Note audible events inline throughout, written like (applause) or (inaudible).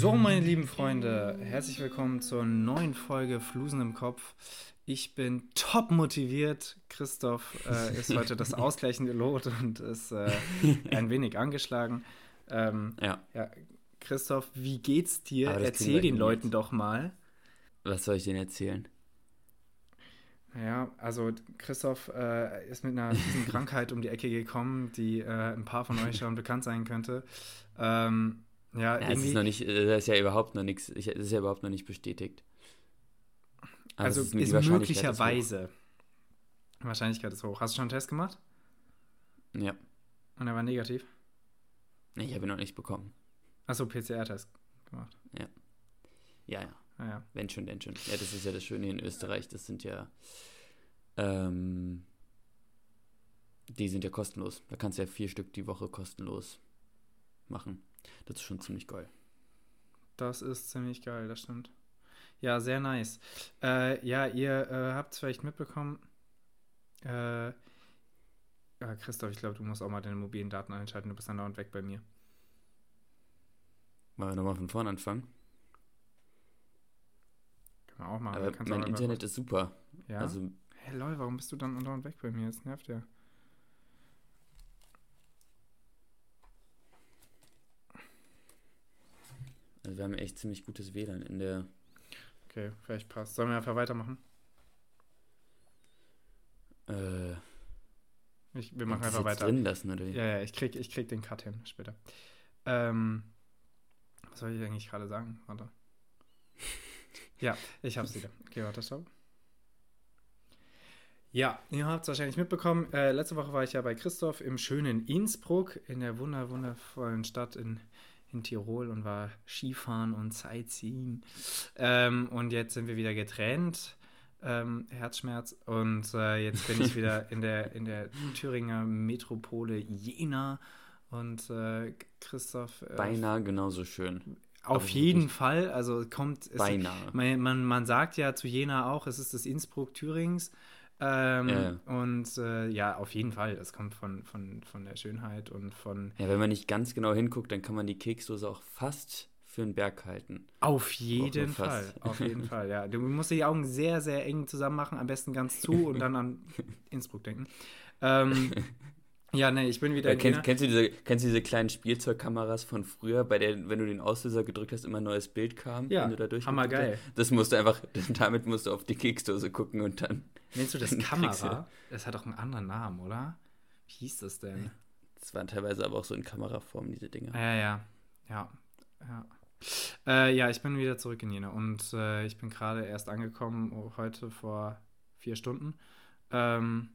So, meine lieben Freunde, herzlich willkommen zur neuen Folge Flusen im Kopf. Ich bin top motiviert. Christoph äh, ist heute das (laughs) ausgleichende Lot und ist äh, (laughs) ein wenig angeschlagen. Ähm, Ja. ja, Christoph, wie geht's dir? Erzähl den Leuten jetzt. doch mal. Was soll ich denn erzählen? Ja, also Christoph äh, ist mit einer (laughs) Krankheit um die Ecke gekommen, die äh, ein paar von euch schon bekannt sein könnte. Ähm, ja, Ja, es ist noch nicht, äh, das ist ja überhaupt noch nichts, ich- es ist ja überhaupt noch nicht bestätigt. Aber also ist, ist möglicherweise. Wahrscheinlichkeit ist hoch. Hast du schon einen Test gemacht? Ja. Und er war negativ? Ich habe ihn noch nicht bekommen. Achso, PCR-Test gemacht. Ja, ja. Naja. Wenn schon, denn schon. Ja, das ist ja das Schöne in Österreich. Das sind ja. Ähm, die sind ja kostenlos. Da kannst du ja vier Stück die Woche kostenlos machen. Das ist schon ziemlich geil. Das ist ziemlich geil, das stimmt. Ja, sehr nice. Äh, ja, ihr äh, habt es vielleicht mitbekommen. Äh, ja, Christoph, ich glaube, du musst auch mal deine mobilen Daten einschalten. Du bist dann dauernd weg bei mir. Wir nochmal von vorne anfangen? Können wir auch machen. Aber mein Internet ist super. Ja. Also, hey, lol, warum bist du dann dauernd weg bei mir? Das nervt ja. Also wir haben echt ziemlich gutes WLAN in der. Okay, vielleicht passt. Sollen wir einfach weitermachen? Äh, Ich, wir machen einfach weiter. drin lassen, oder wie? Ja, ja, ich krieg, ich krieg den Cut hin später. Ähm, was soll ich eigentlich gerade sagen? Warte. (laughs) Ja, ich hab's wieder. Okay, warte, stopp. Ja, ihr habt es wahrscheinlich mitbekommen. Äh, letzte Woche war ich ja bei Christoph im schönen Innsbruck, in der wunder wundervollen Stadt in, in Tirol und war Skifahren und Sightseeing. Ähm, und jetzt sind wir wieder getrennt. Ähm, Herzschmerz. Und äh, jetzt bin ich wieder in der, in der Thüringer Metropole Jena. Und äh, Christoph. Äh, Beinahe genauso schön. auf aber jeden. Fall. Also kommt. Es, Beinahe. man, man, man sagt ja zu Jena auch, es ist das Innsbruck Thürings. Ähm, Ja. Und äh, ja, auf jeden Fall. Das kommt von, von, von der Schönheit und von. Ja, wenn man nicht ganz genau hinguckt, dann kann man die Keksdose auch fast für einen Berg halten. Auf jeden Fall. fast. Auf jeden Fall, ja. Du musst die Augen sehr, sehr eng zusammen machen, am besten ganz zu und dann an (laughs) Innsbruck denken. Ähm, ja, ne, ich bin wieder Ja, kennst, kennst, du diese, kennst du diese kleinen Spielzeugkameras von früher, bei der, wenn du den Auslöser gedrückt hast, immer ein neues Bild kam? Ja, wenn du da hast? Das musst du einfach, (laughs) damit musst du auf die Keksdose gucken und dann. Nennst du das (laughs) Kamera? Das hat doch einen anderen Namen, oder? Wie hieß das denn? Das waren teilweise aber auch so in Kameraform, diese Dinger. Ja, ja, ja, ja. Äh, ja, ich bin wieder zurück in Jena und äh, ich bin gerade erst angekommen, oh, heute vor vier Stunden. Ähm,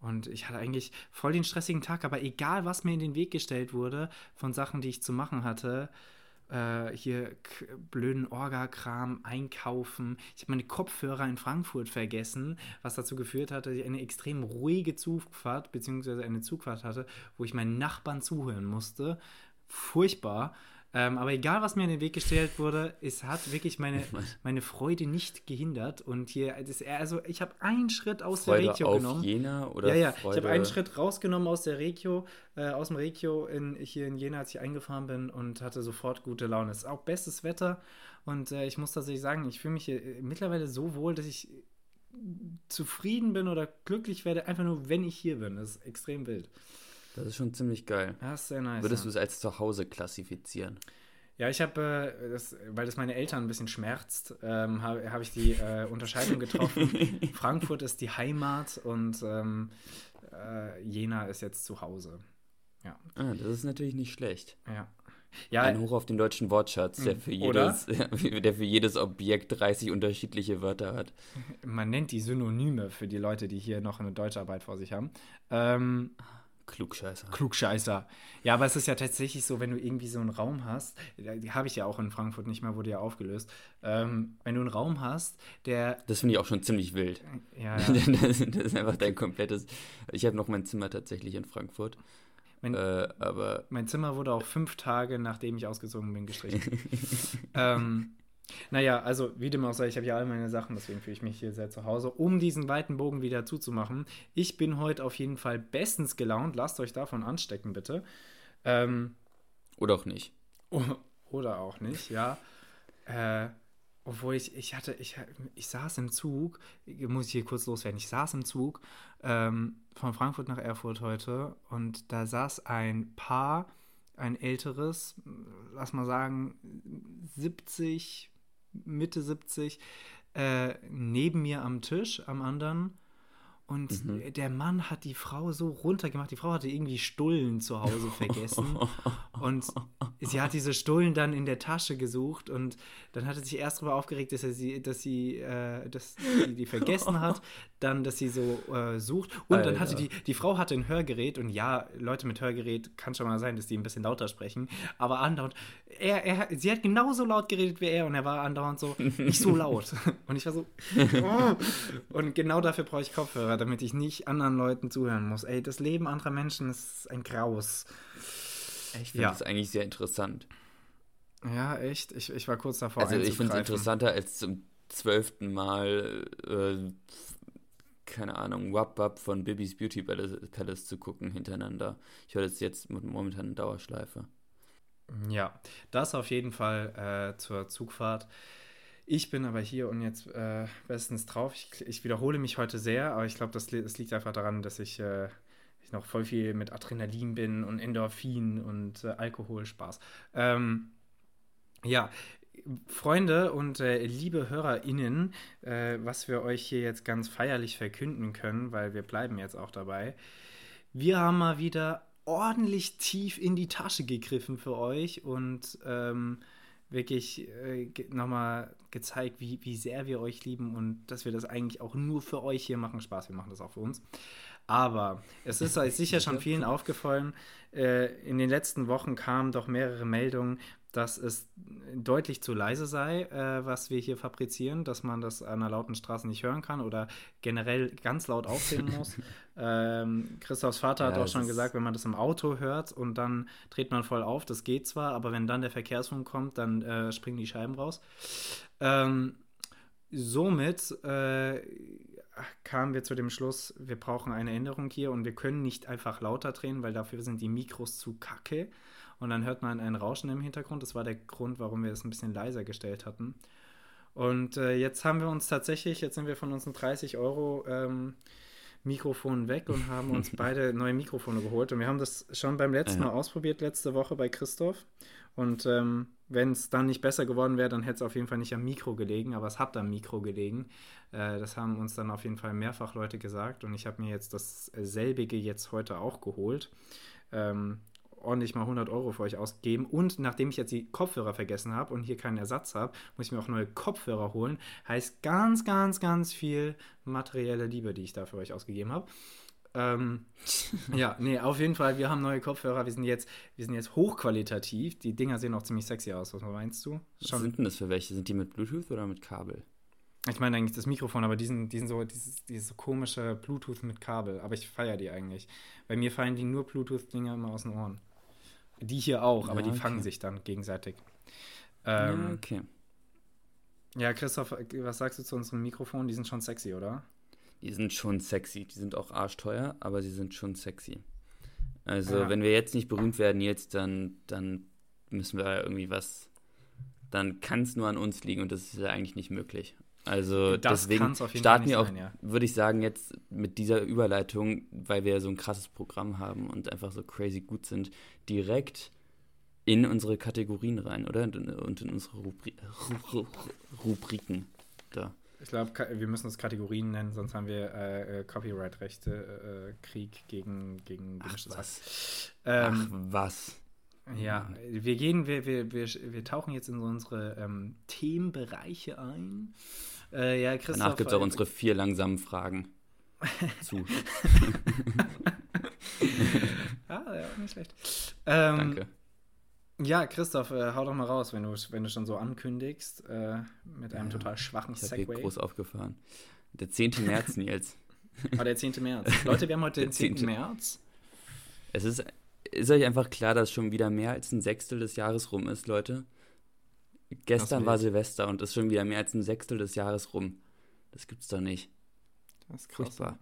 und ich hatte eigentlich voll den stressigen Tag, aber egal, was mir in den Weg gestellt wurde von Sachen, die ich zu machen hatte, äh, hier blöden Orga-Kram, einkaufen. Ich habe meine Kopfhörer in Frankfurt vergessen, was dazu geführt hatte, dass ich eine extrem ruhige Zugfahrt, beziehungsweise eine Zugfahrt hatte, wo ich meinen Nachbarn zuhören musste. Furchtbar. Ähm, aber egal, was mir in den Weg gestellt wurde, es hat wirklich meine, meine Freude nicht gehindert. Und hier, das, also ich habe einen Schritt aus Freude der Regio auf genommen. Jena oder Ja, ja, Freude ich habe einen Schritt rausgenommen aus der Regio, äh, aus dem Regio in, hier in Jena, als ich eingefahren bin und hatte sofort gute Laune. Es ist auch bestes Wetter und äh, ich muss tatsächlich sagen, ich fühle mich hier äh, mittlerweile so wohl, dass ich zufrieden bin oder glücklich werde, einfach nur, wenn ich hier bin. Das ist extrem wild. Das ist schon ziemlich geil. Ja, ist sehr nice. Würdest du ja. es als Zuhause klassifizieren? Ja, ich habe, äh, das, weil das meine Eltern ein bisschen schmerzt, ähm, habe hab ich die äh, Unterscheidung getroffen. (laughs) Frankfurt ist die Heimat und ähm, äh, Jena ist jetzt zu Hause. Ja, Ah, das ist natürlich nicht schlecht. ja. Ja, Ein Hoch auf den deutschen Wortschatz, der für, Oder? jedes, (laughs) der für jedes Objekt 30 unterschiedliche Wörter hat. man nennt die Synonyme für die Leute, die hier noch eine Deutscharbeit vor sich haben. Ähm, Klugscheißer. Klugscheißer. Ja, aber es ist ja tatsächlich so, wenn du irgendwie so einen Raum hast, äh, habe ich ja auch in Frankfurt nicht mehr, wurde ja aufgelöst. Ähm, wenn du einen Raum hast, der, Das finde ich auch schon ziemlich wild. ja, (laughs) ja, Das, das ist einfach dein komplettes. Ich habe noch mein Zimmer tatsächlich in Frankfurt. Mein- Äh, aber Mein Zimmer wurde auch fünf Tage, nachdem ich ausgezogen bin, gestrichen. (laughs) ähm, naja, also wie dem auch sei, ich habe ja all meine Sachen, deswegen fühle ich mich hier sehr zu Hause. Um diesen weiten Bogen wieder zuzumachen, ich bin heute auf jeden Fall bestens gelaunt. Lasst euch davon anstecken, bitte. Ähm, oder auch nicht. (laughs) oder auch nicht, ja. Äh, obwohl ich, ich hatte, ich, ich saß im Zug, muss ich hier kurz loswerden, ich saß im Zug ähm, von Frankfurt nach Erfurt heute und da saß ein Paar, ein älteres, lass mal sagen, 70, Mitte 70, äh, neben mir am Tisch, am anderen. Und mhm. der Mann hat die Frau so runtergemacht. Die Frau hatte irgendwie Stullen zu Hause (laughs) vergessen. und sie hat diese Stullen dann in der Tasche gesucht. Und dann hat er sich erst darüber aufgeregt, dass er sie, dass sie, äh, dass sie die vergessen hat. (laughs) Dann, dass sie so äh, sucht. Und Alter. dann hatte die, die Frau hatte ein Hörgerät. Und ja, Leute mit Hörgerät kann schon mal sein, dass die ein bisschen lauter sprechen. Aber andauernd, er, er, sie hat genauso laut geredet wie er. Und er war andauernd so, nicht so laut. (laughs) Und ich war so, oh. Und genau dafür brauche ich Kopfhörer damit ich nicht anderen Leuten zuhören muss. Ey, das Leben anderer Menschen ist ein Graus. Ich finde ja. das eigentlich sehr interessant. Ja, echt. Ich, ich war kurz davor. Also ich finde es interessanter als zum zwölften Mal, äh, keine Ahnung, Wap Wap von Bibis Beauty Palace zu gucken hintereinander. Ich höre das jetzt momentan in Dauerschleife. Ja, das auf jeden Fall äh, zur Zugfahrt. Ich bin aber hier und jetzt äh, bestens drauf. Ich, ich, wiederhole mich heute sehr, aber ich glaube, das, das, liegt einfach daran, dass ich, äh, ich, noch voll viel mit Adrenalin bin und Endorphin und äh, Alkoholspaß. Ähm, ja, Freunde und äh, liebe HörerInnen, äh, was wir euch hier jetzt ganz feierlich verkünden können, weil wir bleiben jetzt auch dabei. Wir haben mal wieder ordentlich tief in die Tasche gegriffen für euch und ähm, wirklich äh, nochmal gezeigt, wie, wie sehr wir euch lieben und dass wir das eigentlich auch nur für euch hier machen. Spaß, wir machen das auch für uns. Aber es ist euch sicher (laughs) schon vielen aufgefallen, äh, in den letzten Wochen kamen doch mehrere Meldungen, dass es deutlich zu leise sei, äh, was wir hier fabrizieren, dass man das an einer lauten Straße nicht hören kann oder generell ganz laut aufnehmen (laughs) muss. ähm, Christophs Vater ja, hat auch schon gesagt, wenn man das im Auto hört und dann dreht man voll auf, das geht zwar, aber wenn dann der Verkehrsfunk kommt, dann äh, springen die Scheiben raus. Ähm, somit äh, kamen wir zu dem Schluss, wir brauchen eine Änderung hier und wir können nicht einfach lauter drehen, weil dafür sind die Mikros zu kacke und dann hört man ein Rauschen im Hintergrund. Das war der Grund, warum wir es ein bisschen leiser gestellt hatten. Und äh, jetzt haben wir uns tatsächlich, jetzt sind wir von unseren 30 Euro ähm, Mikrofonen weg und haben uns (laughs) beide neue Mikrofone geholt. Und wir haben das schon beim letzten Mal ausprobiert, letzte Woche bei Christoph. Und ähm, wenn es dann nicht besser geworden wäre, dann hätte es auf jeden Fall nicht am Mikro gelegen, aber es hat am Mikro gelegen. Äh, das haben uns dann auf jeden Fall mehrfach Leute gesagt und ich habe mir jetzt dasselbige jetzt heute auch geholt. Ähm, ordentlich mal 100 Euro für euch ausgeben. Und nachdem ich jetzt die Kopfhörer vergessen habe und hier keinen Ersatz habe, muss ich mir auch neue Kopfhörer holen. Heißt ganz, ganz, ganz viel materielle Liebe, die ich da für euch ausgegeben habe. Ähm, (laughs) ja, nee, auf jeden Fall, wir haben neue Kopfhörer, wir sind jetzt, wir sind jetzt hochqualitativ. Die Dinger sehen auch ziemlich sexy aus, was meinst du? Schon. Was sind denn das für welche? Sind die mit Bluetooth oder mit Kabel? Ich meine eigentlich das Mikrofon, aber diesen, diesen so, dieses, dieses so komische Bluetooth mit Kabel. Aber ich feiere die eigentlich. Bei mir fallen die nur Bluetooth-Dinger immer aus den Ohren. Die hier auch, aber ja, die okay. fangen sich dann gegenseitig. Ähm, ja, okay. Ja, Christoph, was sagst du zu unserem Mikrofon? Die sind schon sexy, oder? Die sind schon sexy. Die sind auch arschteuer, aber sie sind schon sexy. Also, ja. wenn wir jetzt nicht berühmt werden, jetzt, dann, dann müssen wir irgendwie was. Dann kann es nur an uns liegen und das ist ja eigentlich nicht möglich. Also das deswegen starten wir auch, sein, ja. würde ich sagen, jetzt mit dieser Überleitung, weil wir so ein krasses Programm haben und einfach so crazy gut sind, direkt in unsere Kategorien rein, oder? Und in unsere Rubri Rubriken. Da. Ich glaube, wir müssen es Kategorien nennen, sonst haben wir äh, äh Copyright-Rechte, äh, Krieg gegen, gegen Ach, was? Ähm, Ach, was? Ja, wir gehen, wir, wir, wir, wir tauchen jetzt in unsere ähm, Themenbereiche ein. Äh, ja, Christoph, Danach gibt es auch unsere vier langsamen Fragen (laughs) zu. ah, ja, nicht schlecht. Ähm, Danke. Ja, Christoph, äh, hau doch mal raus, wenn du, wenn du schon so ankündigst, äh, mit einem ja, total schwachen ich Segway. Ich groß aufgefahren. Der 10. März, Nils. Ah, der 10. März. Leute, wir haben heute (laughs) den 10. 10. März. Es ist, ist euch einfach klar, dass schon wieder mehr als ein Sechstel des Jahres rum ist, Leute? Gestern war Silvester und ist schon wieder mehr als ein Sechstel des Jahres rum. Das gibt's doch nicht. Das ist krass. Furchtbar.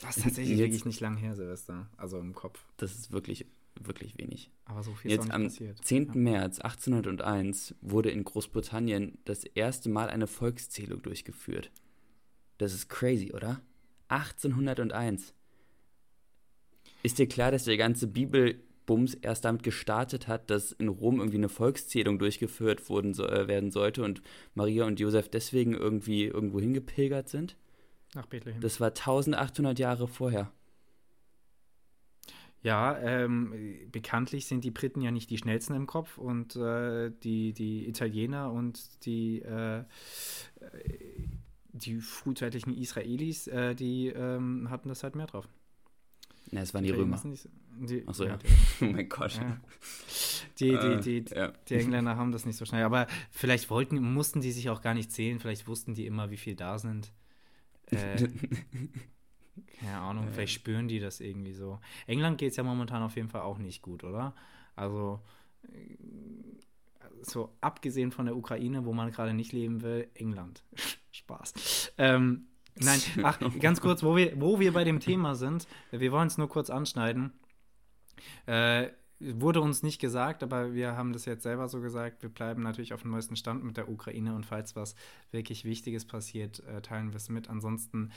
Das ist tatsächlich Jetzt, wirklich nicht lang her, Silvester. Also im Kopf. Das ist wirklich wirklich wenig. Aber so viel Jetzt ist auch am nicht passiert. 10. Ja. März 1801 wurde in Großbritannien das erste Mal eine Volkszählung durchgeführt. Das ist crazy, oder? 1801. Ist dir klar, dass der ganze Bibelbums erst damit gestartet hat, dass in Rom irgendwie eine Volkszählung durchgeführt wurden, so, äh, werden sollte und Maria und Josef deswegen irgendwie irgendwo hingepilgert sind? Nach Bethlehem. Das war 1800 Jahre vorher. Ja, ähm, bekanntlich sind die Briten ja nicht die schnellsten im Kopf und äh, die, die Italiener und die, äh, äh, die frühzeitlichen Israelis, äh, die ähm, hatten das halt mehr drauf. Na, es waren die Römer. so- Die, Achso, ja. die- (laughs) oh mein Gott. ja. Die, Äh, die, die, ja. die Engländer haben das nicht so schnell. Aber vielleicht wollten, mussten die sich auch gar nicht zählen. Vielleicht wussten die immer, wie viel da sind. Äh, (laughs) keine Ahnung, vielleicht spüren die das irgendwie so. England geht es ja momentan auf jeden Fall auch nicht gut, oder? Also, äh, so abgesehen von der Ukraine, wo man gerade nicht leben will, England. (laughs) Spaß. Ähm, (laughs) nein, ach, ganz kurz, wo wir, wo wir bei dem Thema sind, wir wollen es nur kurz anschneiden. Äh, wurde uns nicht gesagt, aber wir haben das jetzt selber so gesagt. Wir bleiben natürlich auf dem neuesten Stand mit der Ukraine und falls was wirklich Wichtiges passiert, äh, teilen wir es mit. Ansonsten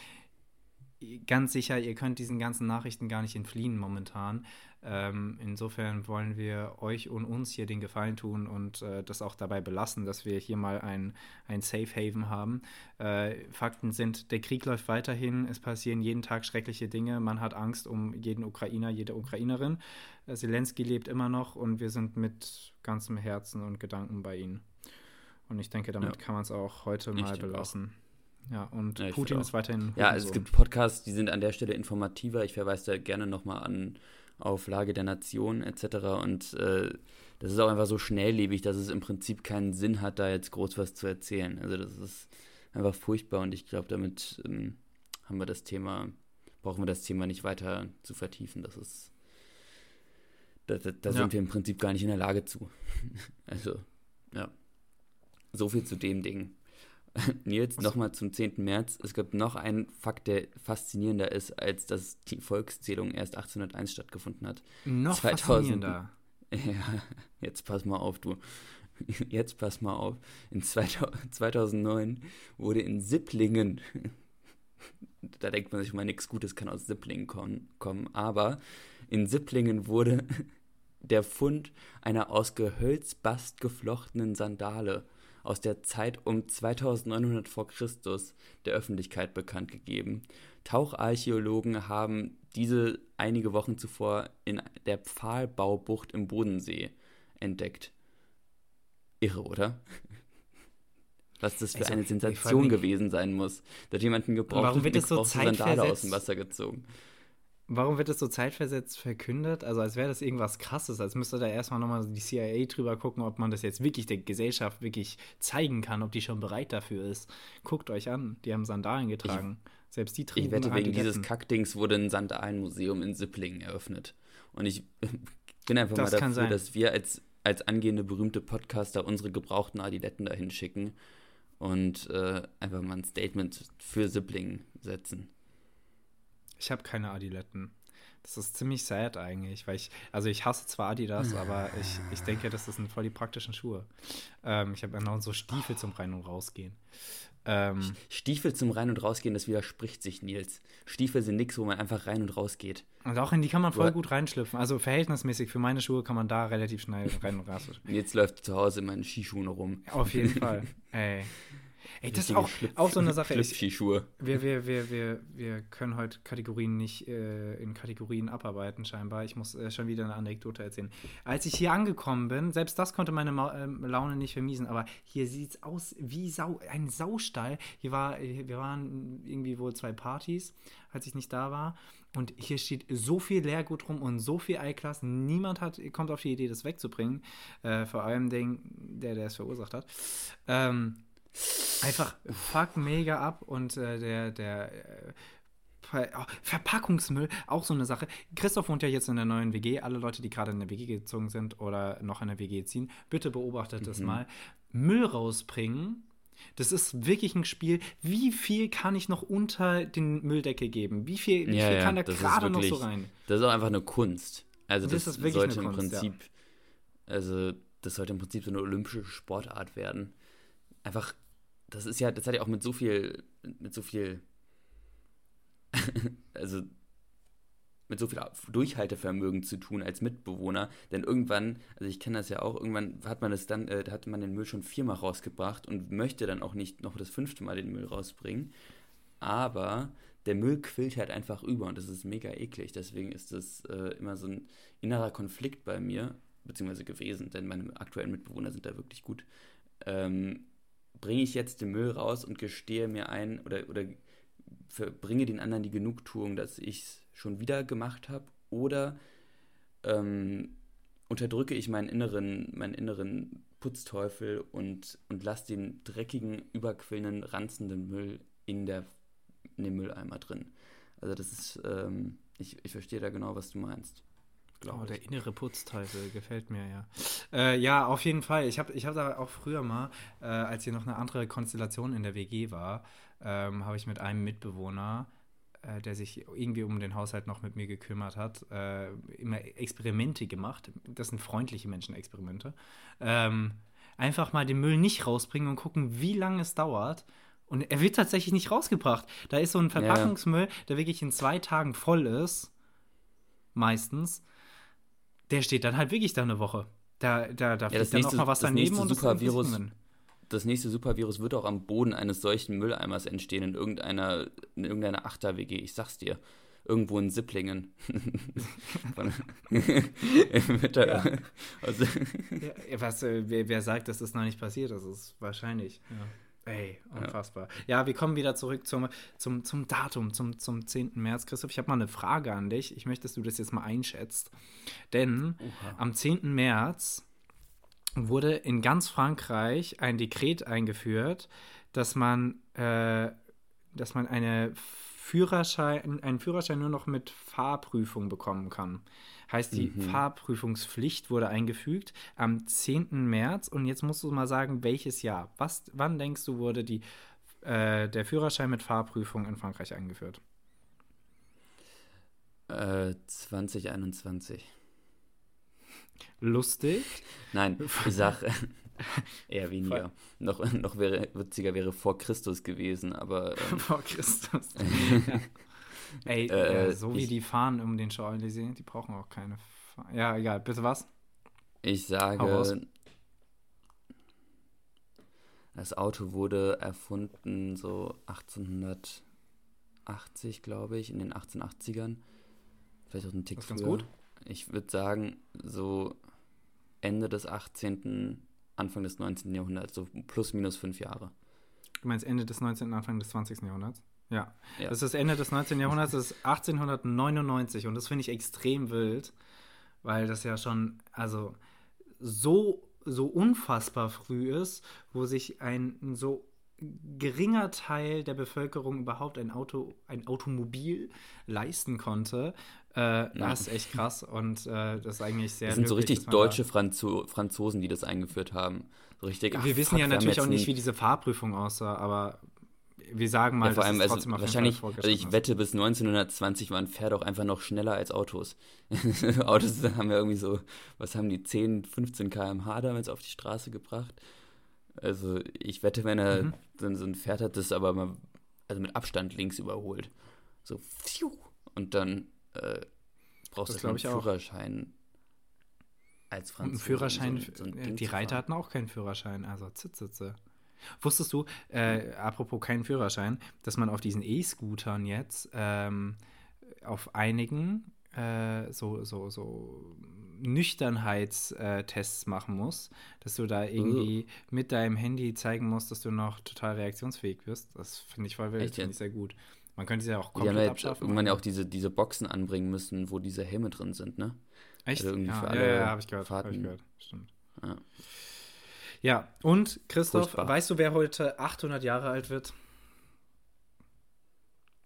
ganz sicher, ihr könnt diesen ganzen Nachrichten gar nicht entfliehen momentan. Ähm, insofern wollen wir euch und uns hier den Gefallen tun und äh, das auch dabei belassen, dass wir hier mal ein, ein Safe Haven haben. Äh, Fakten sind, der Krieg läuft weiterhin, es passieren jeden Tag schreckliche Dinge, man hat Angst um jeden Ukrainer, jede Ukrainerin. Äh, Zelensky lebt immer noch und wir sind mit ganzem Herzen und Gedanken bei ihm. Und ich denke, damit Ja. kann man es auch heute Ich mal denke auch. belassen. Ja, und Ja, Putin ist weiterhin. Ja, also es gibt Podcasts, die sind an der Stelle informativer. Ich verweise da gerne nochmal an auf Lage der Nation etc. Und äh, das ist auch einfach so schnelllebig, dass es im Prinzip keinen Sinn hat, da jetzt groß was zu erzählen. Also das ist einfach furchtbar und ich glaube, damit ähm, haben wir das Thema, brauchen wir das Thema nicht weiter zu vertiefen. Das ist, da, da, da Ja. sind wir im Prinzip gar nicht in der Lage zu. (laughs) Also, ja. So viel zu dem Ding. (laughs) Nils, nochmal zum 10. März. Es gibt noch einen Fakt, der faszinierender ist, als dass die Volkszählung erst 1801 stattgefunden hat. Noch 2000. faszinierender. (laughs) Ja, jetzt pass mal auf, du. (laughs) Jetzt pass mal auf. In 2000, 2009 wurde in Sipplingen, da denkt man sich mal, nichts Gutes kann aus Sipplingen kommen, kommen, aber in Sipplingen wurde der Fund einer aus Gehölzbast geflochtenen Sandale aus der Zeit um 2900 vor Christus der Öffentlichkeit bekannt gegeben. Taucharchäologen haben diese einige Wochen zuvor in der Pfahlbaubucht im Bodensee entdeckt. Irre, oder? (laughs) Was das für Also, eine Sensation gewesen sein muss. Da hat jemand einen gebrauchten, Warum wird das so aus dem Wasser gezogen. Warum wird das so zeitversetzt verkündet? Also als wäre das irgendwas krasses, als müsste da erstmal nochmal die CIA drüber gucken, ob man das jetzt wirklich der Gesellschaft wirklich zeigen kann, ob die schon bereit dafür ist. Guckt euch an, die haben Sandalen getragen. Selbst die trugen Ich wette, wegen dieses. Kackdings wurde ein Sandalenmuseum in Sipplingen eröffnet. Und ich (laughs) bin einfach Das mal dafür, sein. dass wir als, als angehende berühmte Podcaster unsere gebrauchten Adiletten dahin schicken und äh, einfach mal ein Statement für Sipplingen setzen. Ich habe keine Adiletten. Das ist ziemlich sad eigentlich, weil ich, also ich hasse zwar Adidas, aber ich, ich denke, das sind voll die praktischen Schuhe. Ähm, ich habe genau so Stiefel zum Rein- und Rausgehen. Ähm, Stiefel zum Rein- und Rausgehen, das widerspricht sich, Nils. Stiefel sind nix, wo man einfach rein und raus geht. und auch in die kann man voll gut reinschlüpfen. Also verhältnismäßig für meine Schuhe kann man da relativ schnell rein und raus. Nils läuft zu Hause in meinen Skischuhen rum. Auf jeden (laughs) Fall. Ey. Ey, das ist auch, auch so eine Sache. Ich, wir, wir, wir, wir, wir können heute Kategorien nicht äh, in Kategorien abarbeiten, scheinbar. Ich muss äh, schon wieder eine Anekdote erzählen. Als ich hier angekommen bin, selbst das konnte meine Ma ähm, Laune nicht vermiesen, aber hier sieht es aus wie Sau, ein Saustall. Hier war, wir waren irgendwie wohl zwei Partys, als ich nicht da war. Und hier steht so viel Leergut rum und so viel Eiklass. Niemand hat, kommt auf die Idee, das wegzubringen. Äh, vor allem den, der, der es verursacht hat. Ähm, einfach fuck mega ab und äh, der, der äh, Ver oh, Verpackungsmüll, auch so eine Sache. Christoph wohnt ja jetzt in der neuen WG. Alle Leute, die gerade in der WG gezogen sind oder noch in der WG ziehen, bitte beobachtet das mal. Müll rausbringen. Das ist wirklich ein Spiel. Wie viel kann ich noch unter den Mülldeckel geben? Wie viel, wie Ja, viel ja, kann da gerade noch so rein? Das ist auch einfach eine Kunst. Also das, das ist wirklich sollte eine im Kunst, ja. Prinzip, also das sollte im Prinzip so eine olympische Sportart werden. Einfach, das ist ja, das hat ja auch mit so viel, mit so viel, (laughs) also mit so viel Durchhaltevermögen zu tun als Mitbewohner. Denn irgendwann, also ich kenne das ja auch, irgendwann hat man das dann, äh, hatte man den Müll schon viermal rausgebracht und möchte dann auch nicht noch das fünfte Mal den Müll rausbringen. Aber der Müll quillt halt einfach über und das ist mega eklig. Deswegen ist das äh, immer so ein innerer Konflikt bei mir, beziehungsweise gewesen, denn meine aktuellen Mitbewohner sind da wirklich gut. Ähm, bringe ich jetzt den Müll raus und gestehe mir ein oder, oder bringe den anderen die Genugtuung, dass ich es schon wieder gemacht habe oder ähm, unterdrücke ich meinen inneren, meinen inneren Putzteufel und, und lasse den dreckigen, überquillenden, ranzenden Müll in, der, in dem Mülleimer drin. Also das ist, ähm, ich, ich verstehe da genau, was du meinst. Oh, der innere Putzteufel gefällt mir ja. Äh, ja, auf jeden Fall. Ich habe ich hab da auch früher mal, äh, als hier noch eine andere Konstellation in der WG war, ähm, habe ich mit einem Mitbewohner, äh, der sich irgendwie um den Haushalt noch mit mir gekümmert hat, äh, immer Experimente gemacht. Das sind freundliche Menschenexperimente. Ähm, einfach mal den Müll nicht rausbringen und gucken, wie lange es dauert. Und er wird tatsächlich nicht rausgebracht. Da ist so ein Verpackungsmüll, der wirklich in zwei Tagen voll ist. Meistens. Der steht dann halt wirklich da eine Woche. Da, da, da Ja, das fliegt dann nächste- noch mal was daneben und das Supervirus- drin. das nächste Supervirus wird auch am Boden eines solchen Mülleimers entstehen, in irgendeiner, in irgendeiner Achter-WG, ich sag's dir. Irgendwo in Sipplingen. (laughs) Ja. (laughs) also, Ja, was, äh, wer, wer sagt, dass das noch nicht passiert? Das ist wahrscheinlich. Ja. Ey, unfassbar. Ja. wir kommen wieder zurück zum, zum, zum Datum, zum, zum 10. März. Christoph, ich habe mal eine Frage an dich. Ich möchte, dass du das jetzt mal einschätzt. Denn Oha. am 10. März wurde in ganz Frankreich ein Dekret eingeführt, dass man, äh, dass man eine Führerschein, einen Führerschein nur noch mit Fahrprüfung bekommen kann. Heißt, die Mhm. Fahrprüfungspflicht wurde eingefügt am 10. März. Und jetzt musst du mal sagen, welches Jahr. Was, wann denkst du, wurde die, äh, der Führerschein mit Fahrprüfung in Frankreich eingeführt? äh, 2021. Lustig. Nein, ich sag (laughs) (laughs) eher weniger. Noch, noch wäre, witziger wäre vor Christus gewesen, aber ähm, (laughs) Vor Christus. (laughs) ja. Ey, Äh, so wie ich- die fahren um den Champs-Élysées, die brauchen auch keine. Fa ja, egal. Bitte was? ich sage, das Auto wurde erfunden so 1880, glaube ich, in den 1880ern. Vielleicht auch einen Tick Das ist ganz gut. Ich würde sagen, so Ende des 18., Anfang des 19. Jahrhunderts, so plus minus fünf Jahre. Du meinst Ende des 19., Anfang des 20. Jahrhunderts? Ja. Ja. Das ist Ende des 19. Jahrhunderts, das ist 1899 und das finde ich extrem wild, weil das ja schon, also so, so unfassbar früh ist, wo sich ein so geringer Teil der Bevölkerung überhaupt ein Auto, ein Automobil leisten konnte. Äh, Das ist echt krass und äh, das ist eigentlich sehr Das sind so richtig deutsche Franzo Franzosen, die das eingeführt haben. So richtig. ach, wir wissen fuck, ja natürlich auch nicht, wie diese Fahrprüfung aussah, aber wir sagen mal, Ja, vor dass allem, es also wahrscheinlich, also ich wette, bis 1920 waren Pferde auch einfach noch schneller als Autos. (laughs) Autos haben ja irgendwie so, was haben die, 10, 15 km/h damals auf die Straße gebracht. Also ich wette, wenn er Mhm. dann so ein Pferd hat, das aber mal, also mit Abstand links überholt. So, pfiuh, und dann äh, brauchst du glaub einen ich auch. Führerschein als Franzose. ein Führerschein, so, so ein die Reiter hatten auch keinen Führerschein, also zitzitze. Wusstest du, äh, apropos keinen Führerschein, dass man auf diesen E-Scootern jetzt ähm, auf einigen äh, so, so, so Nüchternheitstests machen muss, dass du da irgendwie mit deinem Handy zeigen musst, dass du noch total reaktionsfähig bist. Das finde ich voll wild, finde ich sehr gut. Man könnte sie ja auch Die haben komplett ja jetzt abschaffen. irgendwann ja auch diese, diese Boxen anbringen müssen, wo diese Helme drin sind, ne? Echt? also irgendwie ja, für ja, alle ja, habe ich gehört. Hab ich gehört. Stimmt. Ja. Ja, und Christoph, Furchtbar. weißt du, wer heute 800 Jahre alt wird?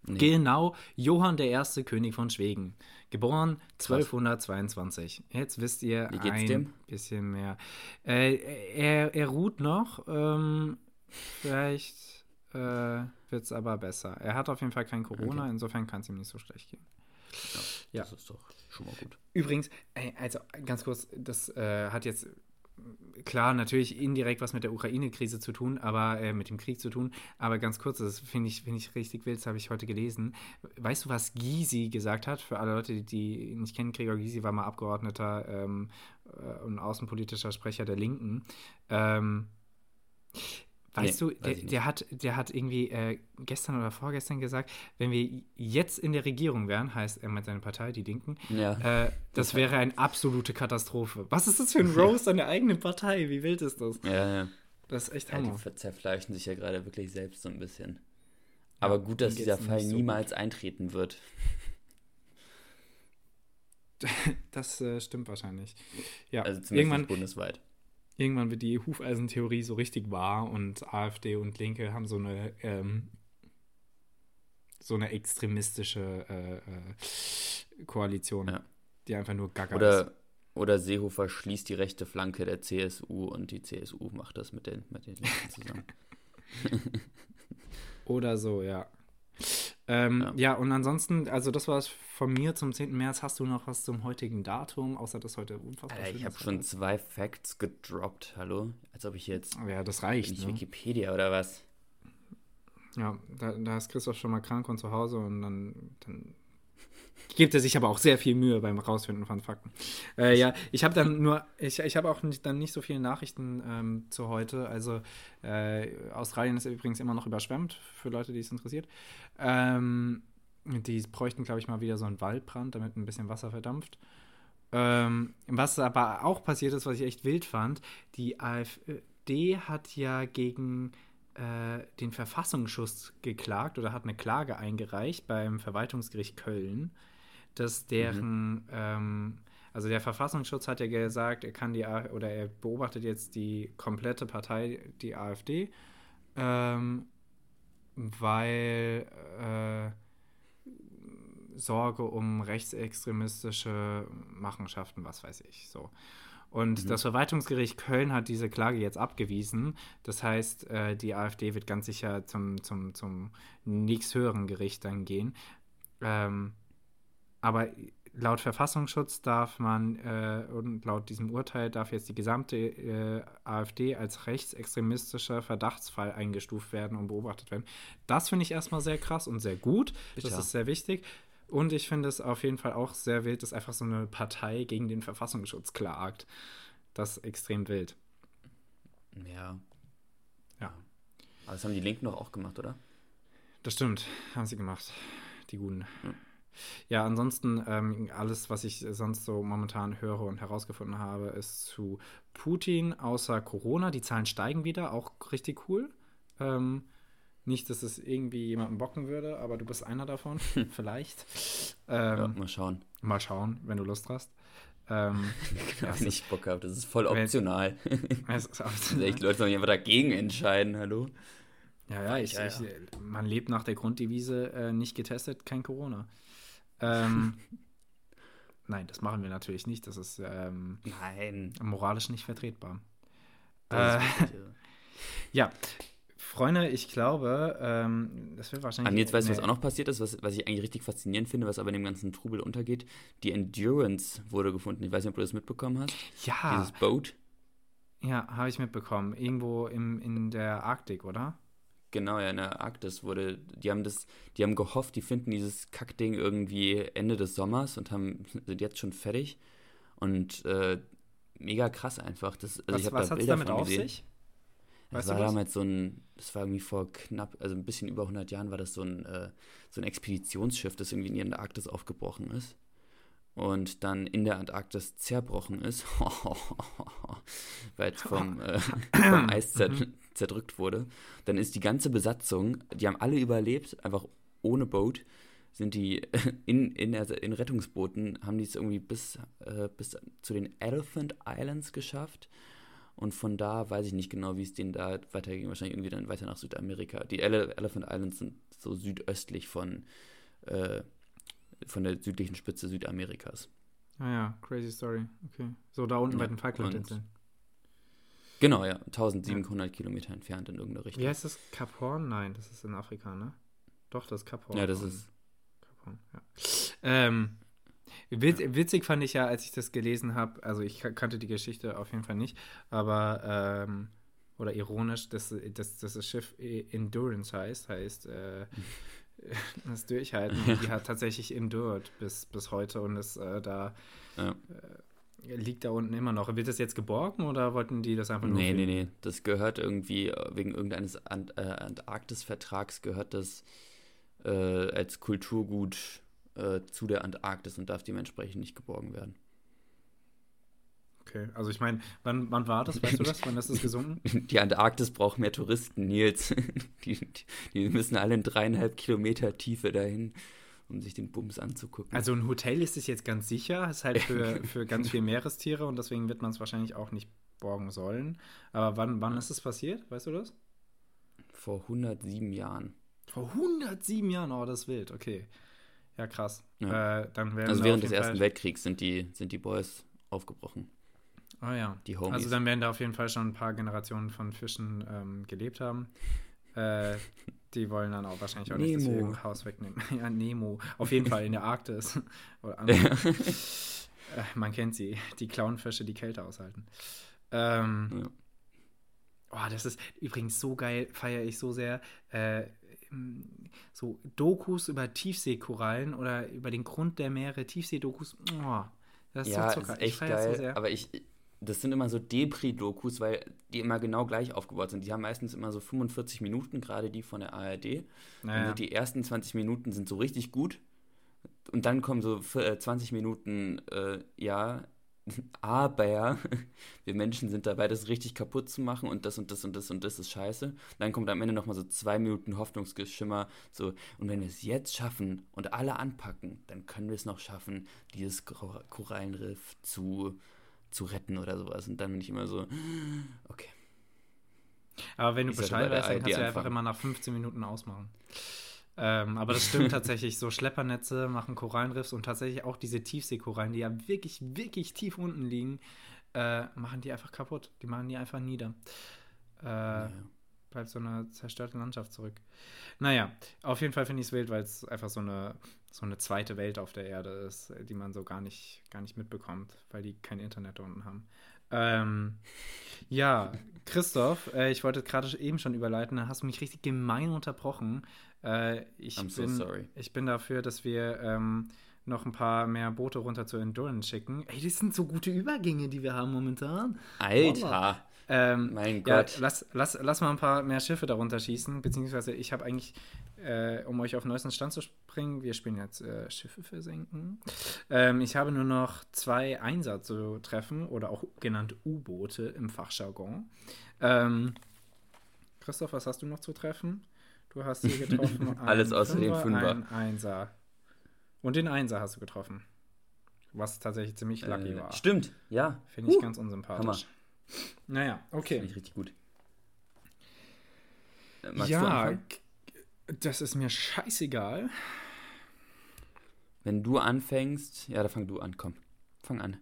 Nee. Genau, Johann der erste König von Schweden. Geboren 1222. Jetzt wisst ihr Wie geht's ein dem? bisschen mehr. Äh, er, er ruht noch. Ähm, vielleicht äh, wird es aber besser. Er hat auf jeden Fall kein Corona, insofern kann es ihm nicht so schlecht gehen. Ja, das ist doch schon mal gut. Übrigens, also ganz kurz, das äh, hat jetzt klar natürlich indirekt was mit der Ukraine-Krise zu tun, aber äh, mit dem Krieg zu tun. Aber ganz kurz, das finde ich, find ich richtig wild, das habe ich heute gelesen. Weißt du, was Gysi gesagt hat? Für alle Leute, die, die ihn nicht kennen, Gregor Gysi war mal Abgeordneter ähm, äh, und außenpolitischer Sprecher der Linken. Ähm, Weißt nee, du, der, der, hat, der hat irgendwie äh, gestern oder vorgestern gesagt, wenn wir jetzt in der Regierung wären, heißt er mit seiner Partei, die Linken, ja. äh, das wäre eine absolute Katastrophe. Was ist das für ein (laughs) Roast an der eigenen Partei? Wie wild ist das? Ja, ja. Das ist echt Hammer. Ja, die zerfleischen sich ja gerade wirklich selbst so ein bisschen. Aber gut, dass dieser Fall so niemals gut. eintreten wird. (laughs) Das äh, stimmt wahrscheinlich. Ja, also zumindest irgendwann, bundesweit irgendwann wird die Hufeisentheorie so richtig wahr und AfD und Linke haben so eine ähm, so eine extremistische äh, äh, Koalition, ja. die einfach nur gaga oder, ist. Oder Seehofer schließt die rechte Flanke der CSU und die CSU macht das mit den, mit den Linken zusammen. (laughs) oder so, ja. Ähm, ja. ja. und ansonsten, also das war es von mir zum 10. März. Hast du noch was zum heutigen Datum, außer dass heute unfassbar Alter, Ich habe schon zwei Facts gedroppt, hallo? Als ob ich jetzt. Ja, das reicht. Nicht ne? Wikipedia oder was? Ja, da, da ist Christoph schon mal krank und zu Hause und dann, dann gibt er sich aber auch sehr viel Mühe beim Rausfinden von Fakten. Äh, ja, ich habe dann nur, ich, ich habe auch nicht, dann nicht so viele Nachrichten ähm, zu heute. Also äh, Australien ist übrigens immer noch überschwemmt, für Leute, die es interessiert. Ähm, die bräuchten, glaube ich, mal wieder so einen Waldbrand, damit ein bisschen Wasser verdampft. Ähm, was aber auch passiert ist, was ich echt wild fand, die AfD hat ja gegen äh, den Verfassungsschutz geklagt oder hat eine Klage eingereicht beim Verwaltungsgericht Köln dass deren, mhm. ähm, also der Verfassungsschutz hat ja gesagt, er kann die oder er beobachtet jetzt die komplette Partei, die AfD, ähm, weil äh, Sorge um rechtsextremistische Machenschaften, was weiß ich, so. Und mhm. das Verwaltungsgericht Köln hat diese Klage jetzt abgewiesen. Das heißt, äh, die AfD wird ganz sicher zum, zum, zum nächsthöheren Gericht dann gehen. Ähm, aber laut Verfassungsschutz darf man äh, und laut diesem Urteil darf jetzt die gesamte äh, AfD als rechtsextremistischer Verdachtsfall eingestuft werden und beobachtet werden. Das finde ich erstmal sehr krass und sehr gut. Bitte. Das ist sehr wichtig. Und ich finde es auf jeden Fall auch sehr wild, dass einfach so eine Partei gegen den Verfassungsschutz klagt. Das ist extrem wild. Ja. Ja. Aber das haben die Linken doch auch gemacht, oder? Das stimmt, haben sie gemacht. Die Guten. Hm. Ja, ansonsten ähm, alles, was ich sonst so momentan höre und herausgefunden habe, ist zu Putin außer Corona. Die Zahlen steigen wieder, auch richtig cool. Ähm, nicht, dass es irgendwie jemanden bocken würde, aber du bist einer davon, (laughs) vielleicht. Ähm, ja, mal schauen. Mal schauen, wenn du Lust hast. Ähm, (laughs) ja, wenn ich Bock habe, das ist voll optional. (laughs) es ist optional. Ich Leute sollen einfach dagegen entscheiden, hallo? Ja, ja, ich, ja, ja. Ich, man lebt nach der Grunddevise, äh, nicht getestet, kein Corona. Ähm, (laughs) nein, das machen wir natürlich nicht. Das ist ähm, nein. moralisch nicht vertretbar. Äh, (laughs) ja, Freunde, ich glaube, ähm, das wird wahrscheinlich. Und jetzt weißt du, was auch noch passiert ist, was, was ich eigentlich richtig faszinierend finde, was aber in dem ganzen Trubel untergeht. Die Endurance wurde gefunden. Ich weiß nicht, ob du das mitbekommen hast. Ja. Dieses Boot. Ja, habe ich mitbekommen. Irgendwo im, in der Arktik, oder? Genau, ja, in der Arktis wurde, die haben das, die haben gehofft, die finden dieses Kackding irgendwie Ende des Sommers und haben, sind jetzt schon fertig. Und äh, mega krass einfach. Das, also was ich was da Bilder damit auf gesehen. sich? Das war damals so ein, das war irgendwie vor knapp, also ein bisschen über 100 Jahren war das so ein, äh, so ein Expeditionsschiff, das irgendwie in der Arktis aufgebrochen ist und dann in der Antarktis zerbrochen ist, (laughs) weil es vom, äh, vom Eis zer mhm. Zerdrückt wurde, dann ist die ganze Besatzung, die haben alle überlebt, einfach ohne Boot, sind die (laughs) in, in, in Rettungsbooten, haben die es irgendwie bis, äh, bis zu den Elephant Islands geschafft. Und von da weiß ich nicht genau, wie es denen da weiterging. Wahrscheinlich irgendwie dann weiter nach Südamerika. Die Ele Elephant Islands sind so südöstlich von, äh, von der südlichen Spitze Südamerikas. Ah ja, crazy story. Okay. So da unten ja, bei den Falklandinseln. Genau, ja. 1700 ja. Kilometer entfernt in irgendeine Richtung. Wie heißt das? Kap Horn? Nein, das ist in Afrika, ne? Doch, das ist Kap Horn. Ja, das ist. Kap Horn, ja. Ähm, witz, witzig fand ich ja, als ich das gelesen habe, also ich kannte die Geschichte auf jeden Fall nicht, aber, ähm, oder ironisch, dass, dass, dass das Schiff Endurance heißt, heißt, äh, (laughs) das Durchhalten, die (laughs) hat tatsächlich endured bis, bis heute und ist äh, da. Ja. Äh, liegt da unten immer noch. Wird das jetzt geborgen oder wollten die das einfach nur? Nee, nee, nee. Das gehört irgendwie, wegen irgendeines Ant äh, Antarktis-Vertrags gehört das äh, als Kulturgut äh, zu der Antarktis und darf dementsprechend nicht geborgen werden. Okay, also ich meine, wann, wann war das? Weißt du das? Wann ist das gesunken? (laughs) Die Antarktis braucht mehr Touristen, Nils. (laughs) Die, die müssen alle in dreieinhalb Kilometer Tiefe dahin, um sich den Bums anzugucken. Also ein Hotel ist es jetzt ganz sicher, ist halt (laughs) für, für ganz viele Meerestiere und deswegen wird man es wahrscheinlich auch nicht borgen sollen. Aber wann, wann ist es passiert? Weißt du das? Vor 107 Jahren. Vor 107 Jahren? Oh, das ist wild, okay. Ja, krass. Ja. Äh, dann also während des Ersten Weltkriegs sind die, sind die Boys aufgebrochen. Ah ja. Die Homies. Also dann werden da auf jeden Fall schon ein paar Generationen von Fischen ähm, gelebt haben. Äh, (laughs) die wollen dann auch wahrscheinlich auch Nemo. nicht das Haus wegnehmen. (laughs) ja, Nemo. Auf jeden Fall in der Arktis. (laughs) äh, man kennt sie. Die Clownfische, die Kälte aushalten. Ähm, ja. Oh, das ist übrigens so geil, feiere ich so sehr. Äh, so Dokus über Tiefseekorallen oder über den Grund der Meere, Tiefseedokus. Oh, das ist ja, so Zucker. Ist echt geil, so aber ich, das sind immer so Depri-Dokus, weil die immer genau gleich aufgebaut sind. Die haben meistens immer so 45 Minuten, gerade die von der ARD. Naja. Also die ersten 20 Minuten sind so richtig gut. Und dann kommen so 20 äh, Minuten, äh, ja, (laughs) aber (laughs) wir Menschen sind dabei, das richtig kaputt zu machen und das und das und das und das ist scheiße. dann kommt am Ende nochmal so zwei Minuten Hoffnungsgeschimmer, so, und wenn wir es jetzt schaffen und alle anpacken, dann können wir es noch schaffen, dieses Korallenriff zu zu retten oder sowas. Und dann bin ich immer so, okay. Aber wenn du Bescheid weißt, dann kannst du ja einfach immer nach 15 Minuten ausmachen. Ähm, aber das stimmt (laughs) tatsächlich. So Schleppernetze machen Korallenriffs und tatsächlich auch diese Tiefseekorallen, die ja wirklich, wirklich tief unten liegen, äh, machen die einfach kaputt. Die machen die einfach nieder. Äh, ja. Bleibt so eine zerstörte Landschaft zurück. Naja, auf jeden Fall finde ich es wild, weil es einfach so eine so eine zweite Welt auf der Erde ist, die man so gar nicht, gar nicht mitbekommt, weil die kein Internet da unten haben. Ähm, ja, Christoph, äh, ich wollte gerade eben schon überleiten, da hast du mich richtig gemein unterbrochen. Äh, ich, I'm bin, so sorry. ich bin dafür, dass wir ähm, noch ein paar mehr Boote runter zu Endurance schicken. Ey, das sind so gute Übergänge, die wir haben momentan. Alter. Ähm, mein Gott. Ja, lass, lass, lass mal ein paar mehr Schiffe darunter schießen, beziehungsweise ich habe eigentlich, äh, um euch auf den neuesten Stand zu bringen, wir spielen jetzt äh, Schiffe versenken. Ähm, ich habe nur noch zwei Einser zu treffen oder auch genannt U-Boote im Fachjargon. Ähm, Christoph, was hast du noch zu treffen? Du hast hier getroffen. (laughs) Alles außer dem Fünfer. Ein Einser. Und den Einser hast du getroffen. Was tatsächlich ziemlich lucky äh, war. Stimmt, ja. Finde ich uh, ganz unsympathisch. Hammer. Naja, okay. Finde ich richtig gut. Äh, magst ja, das ist mir scheißegal. Wenn du anfängst, ja, da fang du an, komm. Fang an.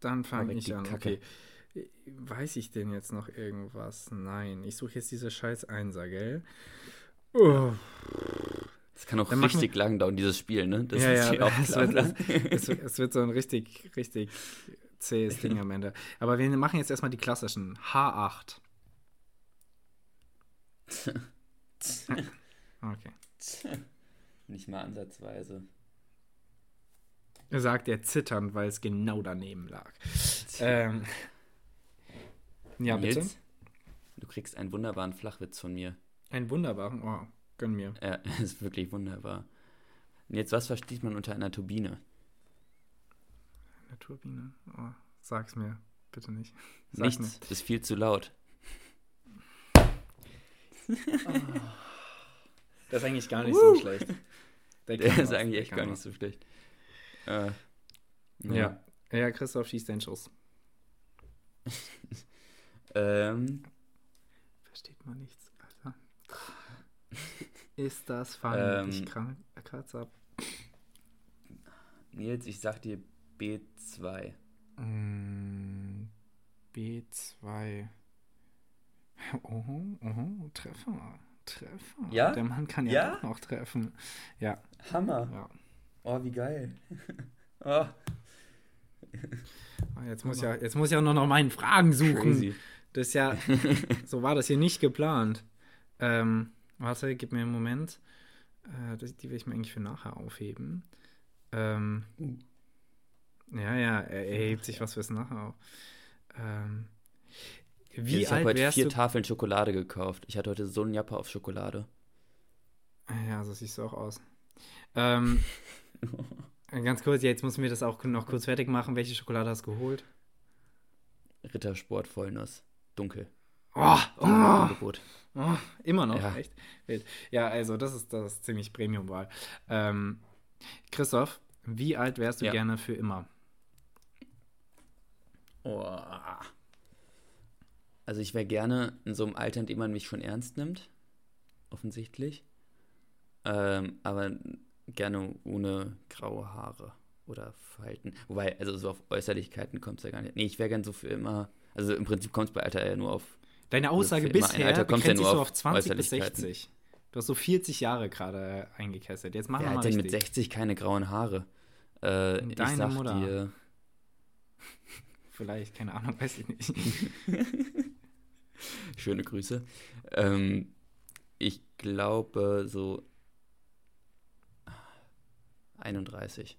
Dann fange ich an, Kacke. okay. Weiß ich denn jetzt noch irgendwas? Nein, ich suche jetzt diese scheiß Einser, gell? Oh. Das kann auch Dann richtig lang dauern, dieses Spiel, ne? Das ja, ja, es (laughs) wird, es, es, wird so ein richtig, richtig zähes Ding am Ende. Aber wir machen jetzt erstmal die klassischen. H8. (laughs) okay. (laughs) Nicht mal ansatzweise. Sagt er zitternd, weil es genau daneben lag. Ähm, ja, Nils, bitte. Du kriegst einen wunderbaren Flachwitz von mir. Einen wunderbaren? Oh, gönn mir. Ja, (laughs) ist wirklich wunderbar. Und jetzt, was versteht man unter einer Turbine? Eine Turbine? Oh, sag's mir, bitte nicht. Sag Nichts, mir. ist viel zu laut. oh. (laughs) Das ist eigentlich gar nicht uh. so schlecht. (laughs) Der, Der ist eigentlich echt gar nicht so schlecht. Äh, ja. ja. Ja, Christoph schießt den Schuss. (laughs) ähm. Versteht man nichts, Alter. Ist das funny? Ähm, ich kratze ab. Nils, ich sag dir B2. Mm, B2. (laughs) Oh, oh, Treffer. Treffer. Ja? Der Mann kann ja, ja? auch noch treffen. Ja. Hammer. Ja. Oh, wie geil. (laughs) oh. Ah, Jetzt muss, ja, jetzt muss ich auch noch nach meinen Fragen suchen. Crazy. Das ist ja, (laughs) so war das hier nicht geplant. Ähm, warte, gib mir einen Moment. Äh, das, die will ich mir eigentlich für nachher aufheben. Ähm, Uh. ja, ja, er, er hebt sich was fürs nachher auf. Ähm, wie ich habe heute vier du? Tafeln Schokolade gekauft. Ich hatte heute so einen Japper auf Schokolade. Ah Ja, so siehst du auch aus. Ähm, (laughs) ganz kurz, jetzt müssen wir das auch noch kurz fertig machen. Welche Schokolade hast du geholt? Rittersport Vollnuss. Dunkel. Oh, oh, Angebot. oh, immer noch, Ja. echt? Wild. Ja, also das ist, das ist ziemlich Premium-Wahl. Ähm, Christoph, wie alt wärst du Ja. gerne für immer? Oh. Also ich wäre gerne in so einem Alter, in dem man mich schon ernst nimmt. Offensichtlich. Ähm, aber gerne ohne graue Haare oder Falten. Wobei, also so auf Äußerlichkeiten kommt es ja gar nicht. Nee, ich wäre gern so für immer. Also im Prinzip kommt es bei Alter ja nur auf. Deine Aussage für immer ein bisher Alter kommt ja nur so auf auf 20 bis Äußerlichkeiten. 60. Du hast so 40 Jahre gerade eingekesselt. Jetzt mach Wer noch mal hat denn mit richtig. 60 keine grauen Haare? Äh, ich sag Mutter. dir. Vielleicht, keine Ahnung, (laughs) weiß ich nicht. (laughs) Schöne Grüße. Ähm, ich glaube so 31.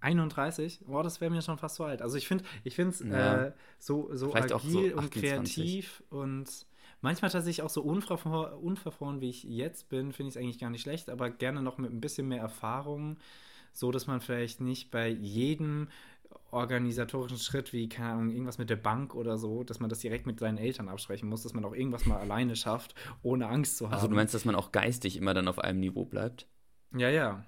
31? Boah, das wäre mir schon fast so alt. Also ich finde ich finde es Ja. äh, so, so Vielleicht agil so und 28. kreativ und manchmal tatsächlich auch so unverfro unverfroren, wie ich jetzt bin, finde ich es eigentlich gar nicht schlecht, aber gerne noch mit ein bisschen mehr Erfahrung, so dass man vielleicht nicht bei jedem organisatorischen Schritt, wie, keine Ahnung, irgendwas mit der Bank oder so, dass man das direkt mit seinen Eltern absprechen muss, dass man auch irgendwas mal alleine schafft, ohne Angst zu haben. Also du meinst, dass man auch geistig immer dann auf einem Niveau bleibt? ja, ja.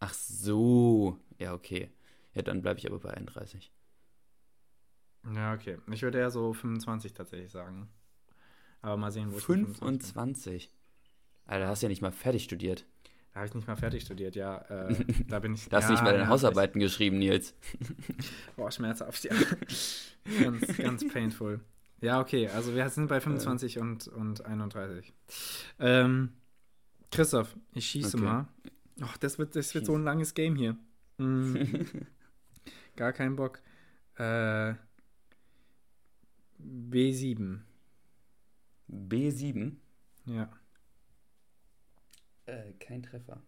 Ach so. Ja, okay. Ja, dann bleibe ich aber bei 31. Ja, okay. Ich würde eher so 25 tatsächlich sagen. Aber mal sehen, wo ich mit 25 bin. 25. Alter, hast du ja nicht mal fertig studiert. Habe ich nicht mal fertig studiert, ja. Äh, (laughs) da bin ich. Da hast du ja, nicht mal deine ja, Hausarbeiten geschrieben, Nils. (laughs) Boah, schmerzhaft, ja. ganz, ganz painful. Ja, okay, also wir sind bei 25 und, und 31. Ähm, Christoph, ich schieße Okay. mal. Ach, das wird, das wird so ein langes Game hier. Mm, (laughs) gar kein Bock. Äh, B7, B7. ja. Äh, kein Treffer.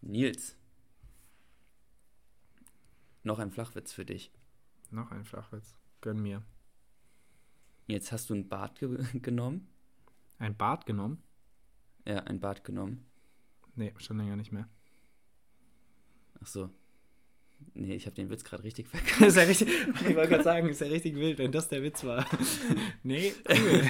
Nils. Noch ein Flachwitz für dich. Noch ein Flachwitz. Gönn mir. Jetzt hast du ein Bad ge (laughs) genommen. Ein Bad genommen? Ja, ein Bad genommen. Nee, schon länger nicht mehr. Ach so. Nee, ich habe den Witz gerade richtig (laughs) verkackt. ist ja richtig, ich wollte gerade sagen, ist ja richtig wild, wenn das der Witz war. (laughs) nee, cool.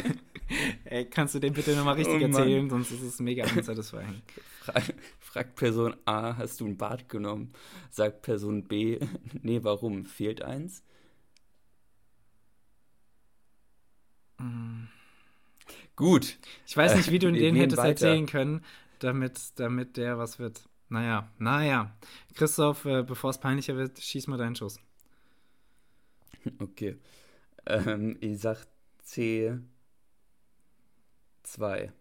Ey, kannst du den bitte nochmal richtig Oh erzählen, sonst ist es mega unsatisfying. (laughs) Frag, fragt Person A, hast du ein Bad genommen? Sagt Person B, (laughs) nee, warum? Fehlt eins? Gut. Ich weiß nicht, wie du Äh, den hättest weiter. erzählen können, damit, damit der was wird. Naja, naja. Christoph, äh, bevor es peinlicher wird, schieß mal deinen Schuss. (laughs) Okay. Ähm, ich sag C2.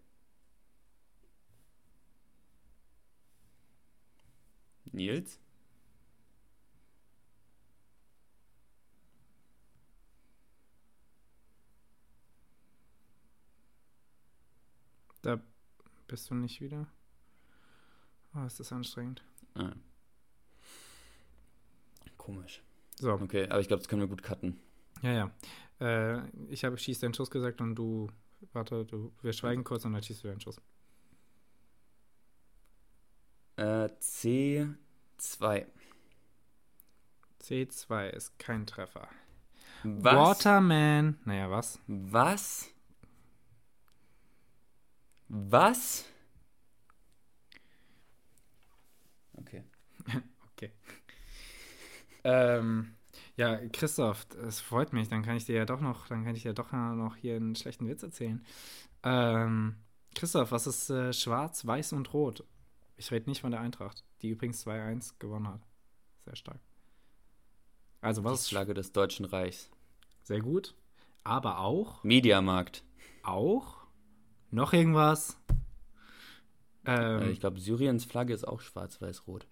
Nils? Da bist du nicht wieder. Oh, ist das anstrengend. Ah. Komisch. So, Okay, aber ich glaube, das können wir gut cutten. ja, ja. Äh, ich habe schieß deinen Schuss gesagt und du, warte, du, wir schweigen kurz und dann schießt du deinen Schuss. Äh, C2. C2 ist kein Treffer. Was? Waterman. Naja, was? Was? Was? Okay. (laughs) Okay. ähm, ja, Christoph, es freut mich. Dann kann ich dir ja doch noch, dann kann ich dir doch noch hier einen schlechten Witz erzählen. Ähm, Christoph, was ist äh, schwarz, weiß und rot? Ich rede nicht von der Eintracht, die übrigens 2-1 gewonnen hat. Sehr stark. Also was Die Flagge des Deutschen Reichs. sehr gut, aber auch, Mediamarkt. auch noch irgendwas. Ähm, Äh, ich glaube, Syriens Flagge ist auch schwarz-weiß-rot.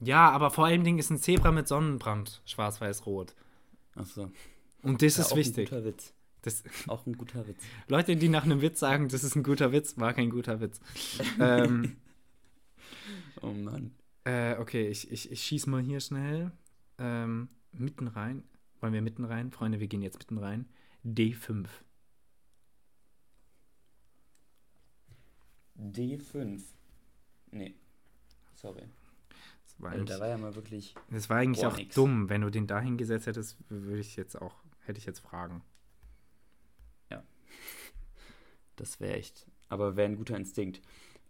Ja, aber vor allem Ding ist ein Zebra mit Sonnenbrand, schwarz-weiß-rot. Achso. Und das Ja, ist auch wichtig. Ein guter Witz. Das, Auch ein guter Witz. (laughs) Leute, die nach einem Witz sagen, das ist ein guter Witz, war kein guter Witz. (laughs) ähm, Oh Mann. äh, okay, ich, ich, ich schieß mal hier schnell. Ähm, mitten rein. Wollen wir mitten rein? Freunde, wir gehen jetzt mitten rein. D5. D5. Nee. Sorry. Das war, Also, da eigentlich, war ja mal wirklich. das war eigentlich auch nix. dumm. Wenn du den da hingesetzt hättest, würde ich jetzt auch, hätte ich jetzt Fragen. Das wäre echt. Aber wäre ein guter Instinkt.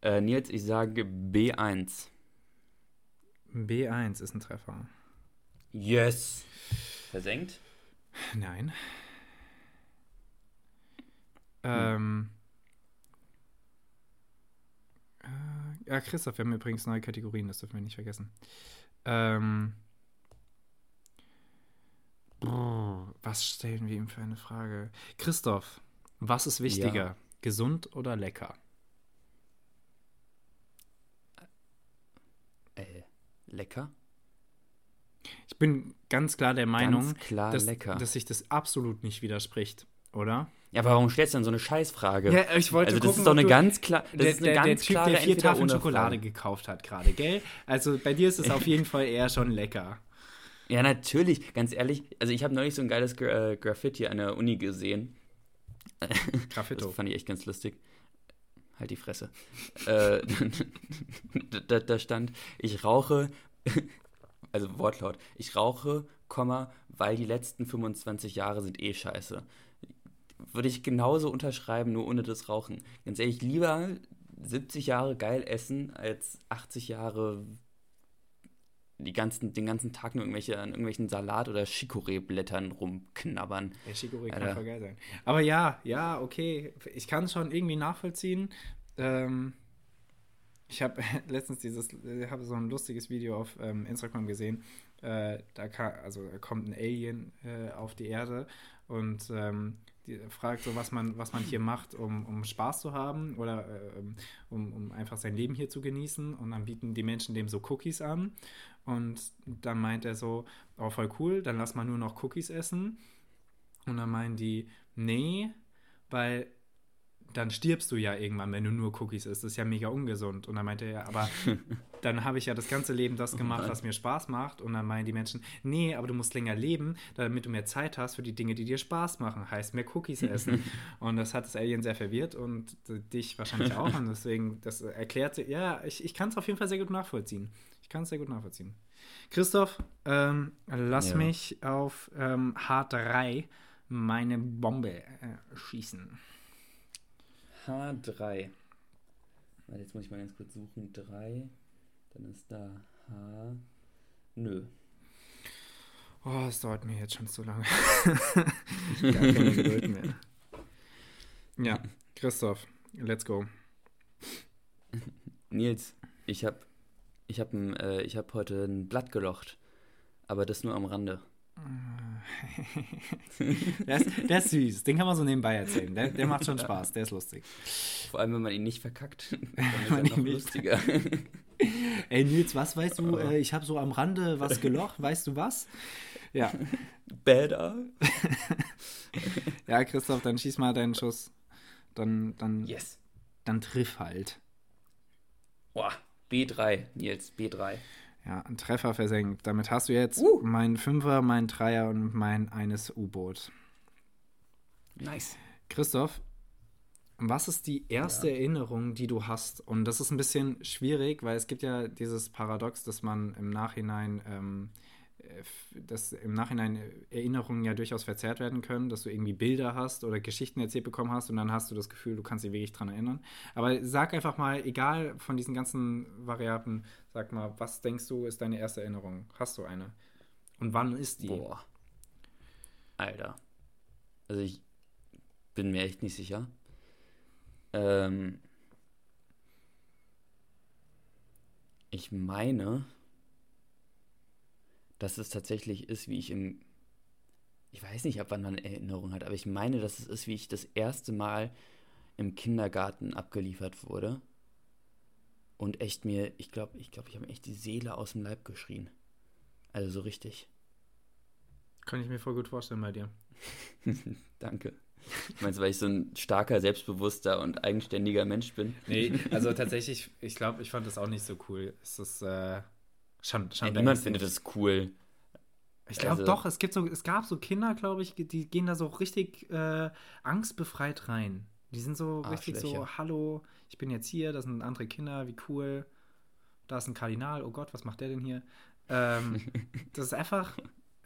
Äh, Nils, ich sage B1. B1 ist ein Treffer. Yes. Versenkt? Nein. Ähm. Äh, ja, Christoph, wir haben übrigens neue Kategorien, das dürfen wir nicht vergessen. Ähm. brr, Was stellen wir ihm für eine Frage? Christoph, was ist wichtiger? Gesund oder lecker? Äh, lecker? Ich bin ganz klar der Meinung, klar dass, dass sich das absolut nicht widerspricht, oder? Ja, aber warum stellst du dann so eine Scheißfrage? Ja, ich wollte also das gucken, ist doch eine ganz klar, das der, ist eine der, ganz der Typ, klare der vier Tafeln Schokolade gekauft hat gerade, gell? Also bei dir ist es auf jeden Fall eher schon lecker. Ja, natürlich, ganz ehrlich. Also ich habe neulich so ein geiles Gra äh, Graffiti an der Uni gesehen. (laughs) Graffito. Das fand ich echt ganz lustig. Halt die Fresse. äh, (laughs) da, da stand, ich rauche, (laughs) also Wortlaut, ich rauche, weil die letzten 25 Jahre sind eh scheiße. Würde ich genauso unterschreiben, nur ohne das Rauchen. Ganz ehrlich, lieber 70 Jahre geil essen, als 80 Jahre die ganzen, den ganzen Tag nur irgendwelche, an irgendwelchen Salat- oder Chicorée-Blättern rumknabbern. Der Chicorée kann voll geil sein. Aber ja, ja, okay. Ich kann es schon irgendwie nachvollziehen. Ähm, ich habe (laughs) letztens dieses, ich habe so ein lustiges Video auf ähm, Instagram gesehen. Äh, da kann, also kommt ein Alien äh, auf die Erde und ähm, die fragt so, was man, was man hier macht, um, um Spaß zu haben oder äh, um, um einfach sein Leben hier zu genießen. Und dann bieten die Menschen dem so Cookies an. Und dann meint er so, oh, voll cool, dann lass mal nur noch Cookies essen. Und dann meinen die, nee, weil dann stirbst du ja irgendwann, wenn du nur Cookies isst. Das ist ja mega ungesund. Und dann meinte er, aber (laughs) dann habe ich ja das ganze Leben das gemacht, was mir Spaß macht. Und dann meinen die Menschen, nee, aber du musst länger leben, damit du mehr Zeit hast für die Dinge, die dir Spaß machen. Heißt mehr Cookies essen. (laughs) und das hat das Alien sehr verwirrt und dich wahrscheinlich auch. Und deswegen, das erklärte, ja, ich, ich kann es auf jeden Fall sehr gut nachvollziehen. Ich kann es sehr gut nachvollziehen. Christoph, ähm, lass Ja. mich auf ähm, H3 meine Bombe äh, schießen. H3. Warte, jetzt muss ich mal ganz kurz suchen. 3. Dann ist da H. Nö. Oh, es dauert mir jetzt schon zu lange. (laughs) Gar keine Geduld mehr. Ja, Christoph, let's go. Nils, ich hab, ich hab, äh, ich hab heute ein Blatt gelocht. Aber das nur am Rande. (laughs) Der ist, der ist süß, den kann man so nebenbei erzählen. Der, der macht schon Spaß, der ist lustig. Vor allem, wenn man ihn nicht verkackt. (laughs) Dann ist er noch lustiger. Ey Nils, was weißt du? Äh, ich habe so am Rande was gelocht, weißt du was? Ja, Better. (laughs) ja, Christoph, dann schieß mal deinen Schuss. Dann, dann, Yes. dann triff halt. Boah, B3, Nils, B3. Ja, ein Treffer versenkt. Damit hast du jetzt Uh. meinen Fünfer, meinen Dreier und mein eines U-Boot. Nice. Christoph, was ist die erste Erinnerung, die du hast? Und das ist ein bisschen schwierig, weil es gibt ja dieses Paradox, dass man im Nachhinein, ähm, äh, dass im Nachhinein Erinnerungen ja durchaus verzerrt werden können, dass du irgendwie Bilder hast oder Geschichten erzählt bekommen hast und dann hast du das Gefühl, du kannst dich wirklich dran erinnern. Aber sag einfach mal, egal von diesen ganzen Variablen, sag mal, was denkst du, ist deine erste Erinnerung? Hast du eine? Und wann ist die? Boah. Alter. Also ich bin mir echt nicht sicher. Ähm, ich meine, dass es tatsächlich ist, wie ich im. Ich weiß nicht, ab wann man Erinnerung hat, aber ich meine, dass es ist, wie ich das erste Mal im Kindergarten abgeliefert wurde. Und echt mir, ich glaube, ich glaube, ich habe mir echt die Seele aus dem Leib geschrien. Also so richtig. Kann ich mir voll gut vorstellen bei dir. (laughs) Danke. Meinst du, weil ich so ein starker, selbstbewusster und eigenständiger Mensch bin? Nee, also (laughs) tatsächlich, ich glaube, ich fand das auch nicht so cool. Es ist äh, schon, schon ja, niemand findet das cool. Ich glaube also, doch, es gibt so, es gab so Kinder, glaube ich, die gehen da so richtig äh, angstbefreit rein. Die sind so richtig so, hallo, ich bin jetzt hier, das sind andere Kinder, wie cool. Da ist ein Kardinal, oh Gott, was macht der denn hier? Ähm, (laughs) das ist einfach,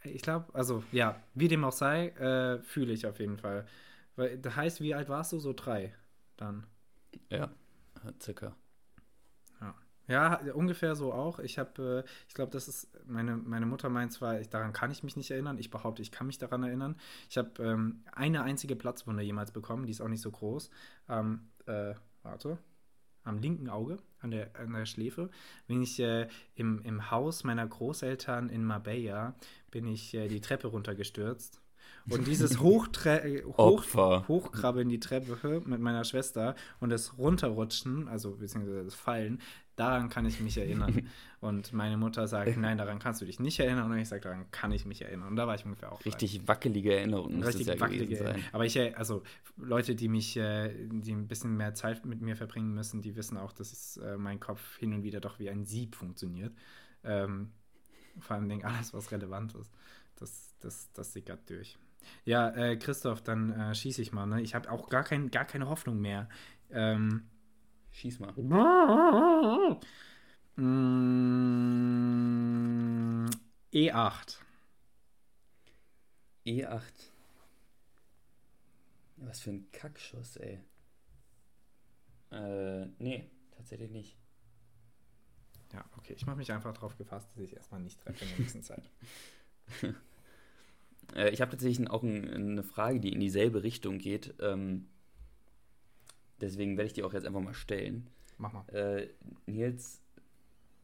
ich glaube, also ja, wie dem auch sei, äh, fühle ich auf jeden Fall. Weil das heißt, wie alt warst du? So drei dann. Ja, circa. Ja. Ungefähr so auch. Ich habe, äh, ich glaube, das ist, meine, meine Mutter meint zwar, ich, daran kann ich mich nicht erinnern. Ich behaupte, ich kann mich daran erinnern. Ich habe ähm, eine einzige Platzwunde jemals bekommen, die ist auch nicht so groß. Ähm, äh, warte, am linken Auge, an der, an der Schläfe, bin ich äh, im, im Haus meiner Großeltern in Marbella, bin ich äh, die Treppe runtergestürzt und dieses (laughs) Hochtre Hoch Hochkrabbeln die Treppe mit meiner Schwester und das Runterrutschen, also beziehungsweise das Fallen, daran kann ich mich erinnern. (laughs) und meine Mutter sagt, nein, daran kannst du dich nicht erinnern. Und ich sage, daran kann ich mich erinnern. Und da war ich ungefähr auch. Richtig rein. wackelige Erinnerungen. Richtig ja wackelige sein. Aber ich, äh, also Leute, die mich, äh, die ein bisschen mehr Zeit mit mir verbringen müssen, die wissen auch, dass mein Kopf hin und wieder doch wie ein Sieb funktioniert. Ähm, vor allem alles, was relevant ist. Das, das, das sickert durch. Ja, äh, Christoph, dann äh, schieße ich mal. Ne? Ich habe auch gar, kein, gar keine Hoffnung mehr. Ähm, Schieß mal. Mm, E8. E8. Was für ein Kackschuss, ey. Äh, nee, tatsächlich nicht. Ja, okay. Ich mache mich einfach darauf gefasst, dass ich erstmal nicht treffe in der nächsten Zeit. (laughs) Äh, ich habe tatsächlich auch ein, eine Frage, die in dieselbe Richtung geht. Ähm, deswegen werde ich die auch jetzt einfach mal stellen. Mach mal. Äh, Nils,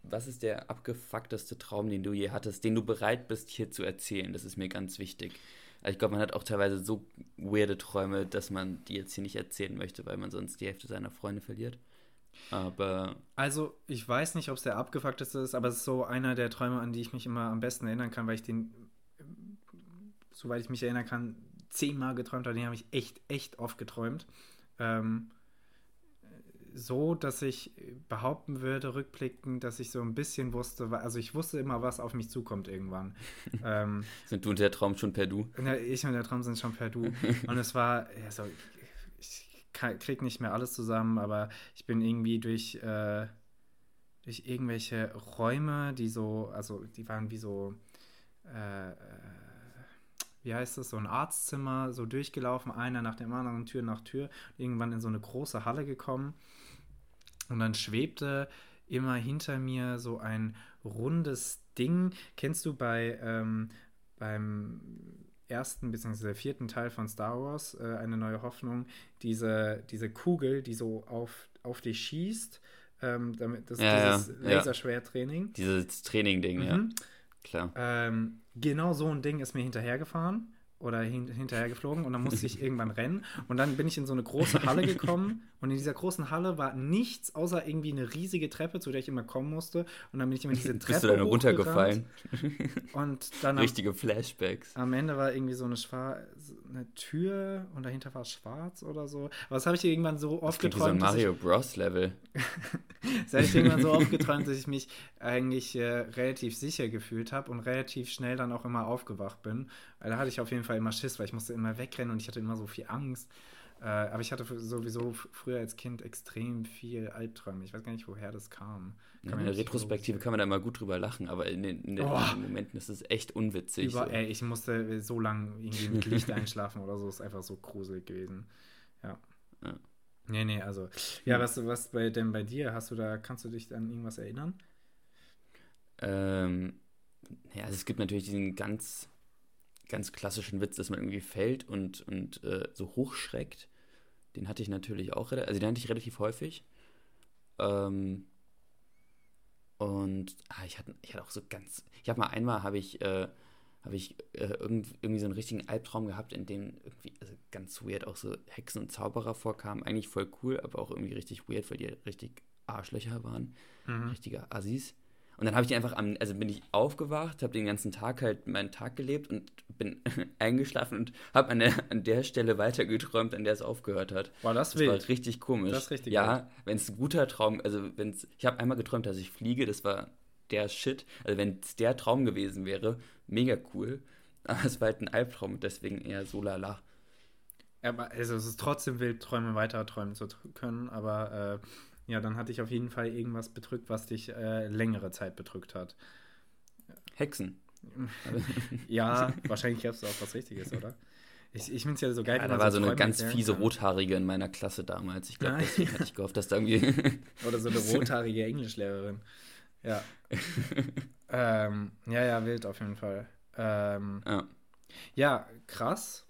was ist der abgefuckteste Traum, den du je hattest, den du bereit bist, hier zu erzählen? Das ist mir ganz wichtig. Also ich glaube, man hat auch teilweise so weirde Träume, dass man die jetzt hier nicht erzählen möchte, weil man sonst die Hälfte seiner Freunde verliert. Aber. Also, ich weiß nicht, ob es der abgefuckteste ist, aber es ist so einer der Träume, an die ich mich immer am besten erinnern kann, weil ich den soweit ich mich erinnern kann, zehnmal geträumt habe. Den habe ich echt, echt oft geträumt. Ähm, so, dass ich behaupten würde, rückblickend, dass ich so ein bisschen wusste, also ich wusste immer, was auf mich zukommt irgendwann. (laughs) ähm, sind du und der Traum schon per Du? Ich und der Traum sind schon per Du. (laughs) und es war, also, ich krieg nicht mehr alles zusammen, aber ich bin irgendwie durch, äh, durch irgendwelche Räume, die so, also die waren wie so, äh, wie heißt das, so ein Arztzimmer, so durchgelaufen, einer nach dem anderen, Tür nach Tür, irgendwann in so eine große Halle gekommen. Und dann schwebte immer hinter mir so ein rundes Ding. Kennst du bei ähm, beim ersten bzw. vierten Teil von Star Wars, äh, eine neue Hoffnung, diese, diese Kugel, die so auf, auf dich schießt, ähm, damit das ja, dieses ja, Laserschwerttraining. Dieses Training-Ding, mhm. ja. Klar. Ähm, genau so ein Ding ist mir hinterhergefahren oder hin, hinterher geflogen und dann musste ich (laughs) irgendwann rennen und dann bin ich in so eine große Halle gekommen (laughs) und in dieser großen Halle war nichts außer irgendwie eine riesige Treppe, zu der ich immer kommen musste und dann bin ich immer diese Treppe (laughs) Bist du dann runtergefallen? Und dann richtige Flashbacks. Am Ende war irgendwie so eine, eine Tür und dahinter war es schwarz oder so. Aber das habe ich irgendwann so oft das geträumt. Wie so ein Mario Bros Level. (laughs) das habe ich irgendwann so (laughs) oft geträumt, dass ich mich eigentlich äh, relativ sicher gefühlt habe und relativ schnell dann auch immer aufgewacht bin. Da hatte ich auf jeden Fall immer Schiss, weil ich musste immer wegrennen und ich hatte immer so viel Angst. Äh, aber ich hatte sowieso früher als Kind extrem viel Albträume. Ich weiß gar nicht, woher das kam. Ja, in der Retrospektive kann man da immer gut drüber lachen, aber in den, in den oh. Momenten ist es echt unwitzig. Über, so. ey, ich musste so lange irgendwie mit (laughs) Licht einschlafen oder so. Ist einfach so gruselig gewesen. Ja. ja. Nee, nee, also. Ja, was, was bei, denn bei dir? Hast du da, kannst du dich an irgendwas erinnern? Ähm, ja, also es gibt natürlich diesen ganz ganz klassischen Witz, dass man irgendwie fällt und, und äh, so hochschreckt. Den hatte ich natürlich auch, also den hatte ich relativ häufig. Ähm, und ah, ich, hatte, ich hatte auch so ganz, ich habe mal einmal, habe ich, äh, habe ich äh, irgendwie, irgendwie so einen richtigen Albtraum gehabt, in dem irgendwie also ganz weird auch so Hexen und Zauberer vorkamen. Eigentlich voll cool, aber auch irgendwie richtig weird, weil die richtig Arschlöcher waren. Mhm. Richtige Assis. Und dann habe ich einfach am, also bin ich aufgewacht, habe den ganzen Tag halt meinen Tag gelebt und bin (laughs) eingeschlafen und habe an der, an der Stelle weitergeträumt, an der es aufgehört hat. War das, Das wild? war richtig komisch. Das ist richtig Ja, wenn es ein guter Traum, also wenn es, ich habe einmal geträumt, dass ich fliege, das war der Shit. Also wenn es der Traum gewesen wäre, mega cool. Aber es war halt ein Albtraum und deswegen eher so lala. Aber also es ist trotzdem wild, Träume weiter träumen zu können, aber äh, ja, dann hatte ich auf jeden Fall irgendwas bedrückt, was dich äh, längere Zeit bedrückt hat. Hexen. (laughs) Ja, wahrscheinlich gab es auch was Richtiges, oder? Ich, ich finde es ja so geil, Ja, da war so eine Träume ganz erklären fiese kann. Rothaarige in meiner Klasse damals. Ich glaube, Nein. deswegen hatte ich gehofft, dass da irgendwie. (laughs) Oder so eine (laughs) rothaarige Englischlehrerin. Ja. ähm, ja, ja, wild auf jeden Fall. Ähm, ja. ja, krass.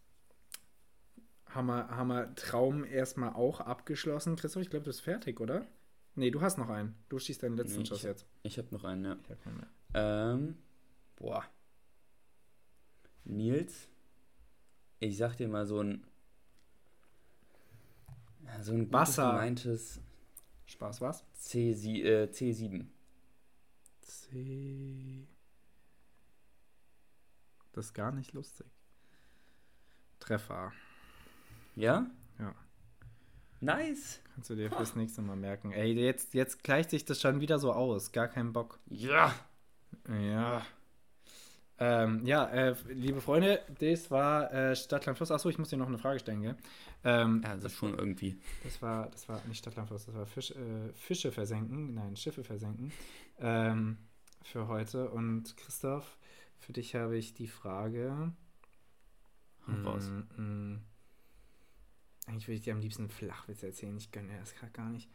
Haben wir, haben wir Traum erstmal auch abgeschlossen. Christoph, ich glaube, du bist fertig, oder? Nee, du hast noch einen. Du schießt deinen letzten Nee, Schuss jetzt. Ich habe noch einen, ja. Ich hab keinen mehr. Ähm, boah. Nils, ich sag dir mal so ein. So ein Wasser. gemeintes Spaß, was? C, äh, C7. C. Das ist gar nicht lustig. Treffer. Ja? Ja. Nice. Kannst du dir fürs nächste Mal merken. Ey, jetzt, jetzt gleicht sich das schon wieder so aus. Gar keinen Bock. Ja. Ja. Ähm, ja, äh, liebe Freunde, das war äh, Stadtland Fluss. Achso, ich muss dir noch eine Frage stellen, gell? Ähm, Also schon irgendwie. das war, das war nicht Stadtland Fluss, das war Fisch, äh, Fische versenken, nein, Schiffe versenken ähm, für heute. Und Christoph, für dich habe ich die Frage. Hau raus. Mm. Eigentlich würde ich dir am liebsten einen Flachwitz erzählen. Ich gönne dir das gerade gar nicht.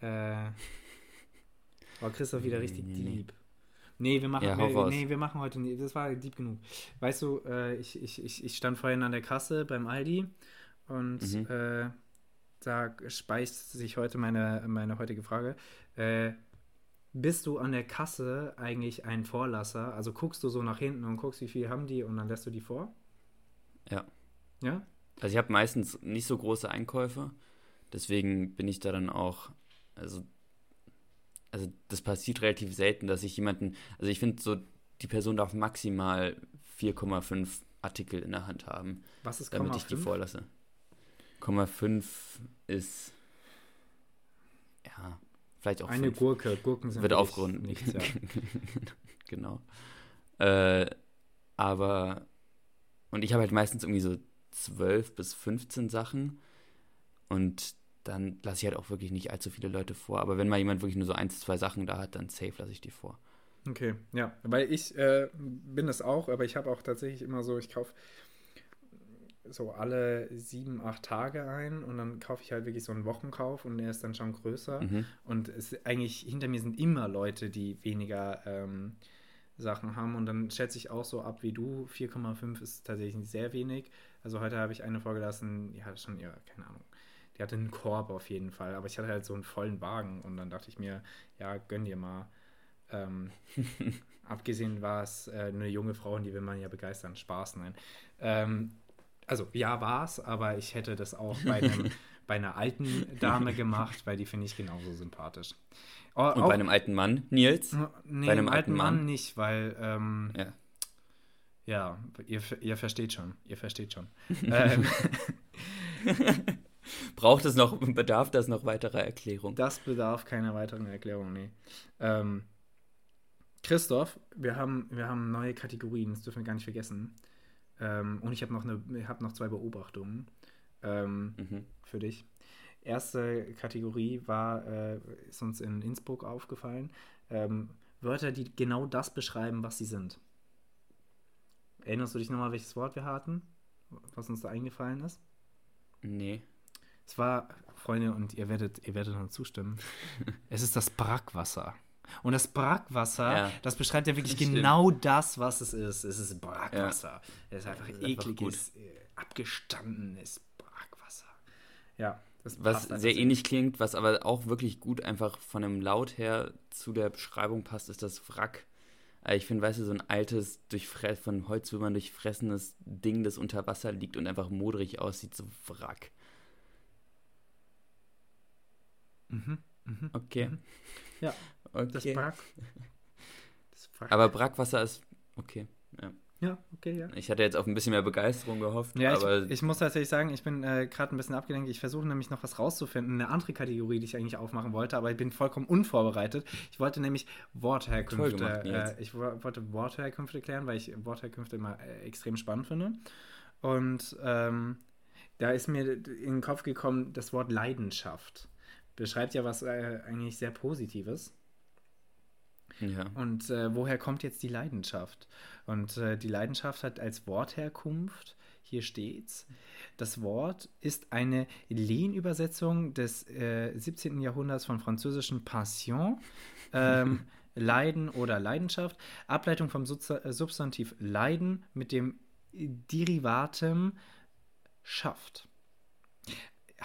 Äh, (laughs) war Christoph wieder richtig nee, deep. Nee, wir machen, Ja, wir, nee, wir machen heute nie. Das war deep genug. Weißt du, äh, ich, ich, ich, ich stand vorhin an der Kasse beim Aldi und Mhm. äh, da speist sich heute meine, meine heutige Frage. Äh, bist du an der Kasse eigentlich ein Vorlasser? Also guckst du so nach hinten und guckst, wie viel haben die und dann lässt du die vor? Ja. Ja? Also ich habe meistens nicht so große Einkäufe. Deswegen bin ich da dann auch. Also. Also das passiert relativ selten, dass ich jemanden. Also ich finde so, die Person darf maximal 4,5 Artikel in der Hand haben. Was ist damit Komma ich die vorlasse. Komma 5 ist ja vielleicht auch Eine fünf. Gurke. Gurken sind wird aufgerunden. Nichts, ja. (laughs) genau. Äh, aber und ich habe halt meistens irgendwie so 12 bis 15 Sachen und dann lasse ich halt auch wirklich nicht allzu viele Leute vor. Aber wenn mal jemand wirklich nur so eins, zwei Sachen da hat, dann safe lasse ich die vor. Okay, ja, weil ich äh, bin es auch, aber ich habe auch tatsächlich immer so, ich kaufe so alle sieben, acht Tage ein und dann kaufe ich halt wirklich so einen Wochenkauf und der ist dann schon größer. Mhm. Und es eigentlich hinter mir sind immer Leute, die weniger ähm, Sachen haben. Und dann schätze ich auch so ab wie du. 4,5 ist tatsächlich sehr wenig. Also heute habe ich eine vorgelassen, ja, schon, ja, keine Ahnung. Die hatte einen Korb auf jeden Fall, aber ich hatte halt so einen vollen Wagen und dann dachte ich mir, ja, gönn dir mal. Ähm, (laughs) abgesehen war es äh, eine junge Frau und die will man ja begeistern. Spaß, nein. Ähm, also ja, war es, aber ich hätte das auch bei, einem, (laughs) bei einer alten Dame gemacht, weil die finde ich genauso sympathisch. Oh, Und bei einem alten Mann, Nils? nee, bei einem alten alten Mann, Mann? nicht, weil ähm, Ja. Ja, ihr, ihr versteht schon, ihr versteht schon. (laughs) ähm, (laughs) Braucht es noch, bedarf das noch weiterer Erklärung? das bedarf keiner weiteren Erklärung, nee. Ähm, Christoph, wir haben, wir haben neue Kategorien, das dürfen wir gar nicht vergessen. Ähm, und ich habe noch, eine- ich hab noch zwei Beobachtungen ähm, Mhm. für dich. Erste Kategorie war, äh, ist uns in Innsbruck aufgefallen, ähm, Wörter, die genau das beschreiben, was sie sind. Erinnerst du dich nochmal, welches Wort wir hatten, was uns da eingefallen ist? Nee. Es war, Freunde, und ihr werdet, ihr werdet uns zustimmen, (laughs) es ist das Brackwasser. Und das Brackwasser, Ja. das beschreibt ja wirklich stimmt. genau das, was es ist. Es ist Brackwasser. Es ist einfach ist einfach ekliges, äh, abgestandenes Brackwasser. Ja, Was sehr ähnlich klingt, was aber auch wirklich gut einfach von dem Laut her zu der Beschreibung passt, ist das Wrack. Aber ich finde, weißt du, so ein altes, von Holzwürmern durchfressenes Ding, das unter Wasser liegt und einfach modrig aussieht, so Wrack. Mhm. Mhm. Okay. Mhm. Ja, (laughs) okay. das Brack. Das Brack. Aber Brackwasser ist okay. Ja. Ja, okay, ja. Ich hatte jetzt auf ein bisschen mehr Begeisterung gehofft, Ja, aber ich, ich muss tatsächlich sagen, ich bin äh, gerade ein bisschen abgelenkt. Ich versuche nämlich noch was rauszufinden, eine andere Kategorie, die ich eigentlich aufmachen wollte, aber ich bin vollkommen unvorbereitet. Ich wollte nämlich Wortherkünfte, äh, ich wo- wollte Wortherkünfte klären, weil ich Wortherkünfte immer äh, extrem spannend finde. Und ähm, da ist mir in den Kopf gekommen, das Wort Leidenschaft beschreibt ja was äh, eigentlich sehr Positives. Ja. Und äh, woher kommt jetzt die Leidenschaft? Und äh, die Leidenschaft hat als Wortherkunft, hier steht's, das Wort ist eine Lehnübersetzung des äh, 17. Jahrhunderts von französischen Passion, ähm, (laughs) Leiden oder Leidenschaft, Ableitung vom äh, Substantiv Leiden mit dem Derivatem schafft.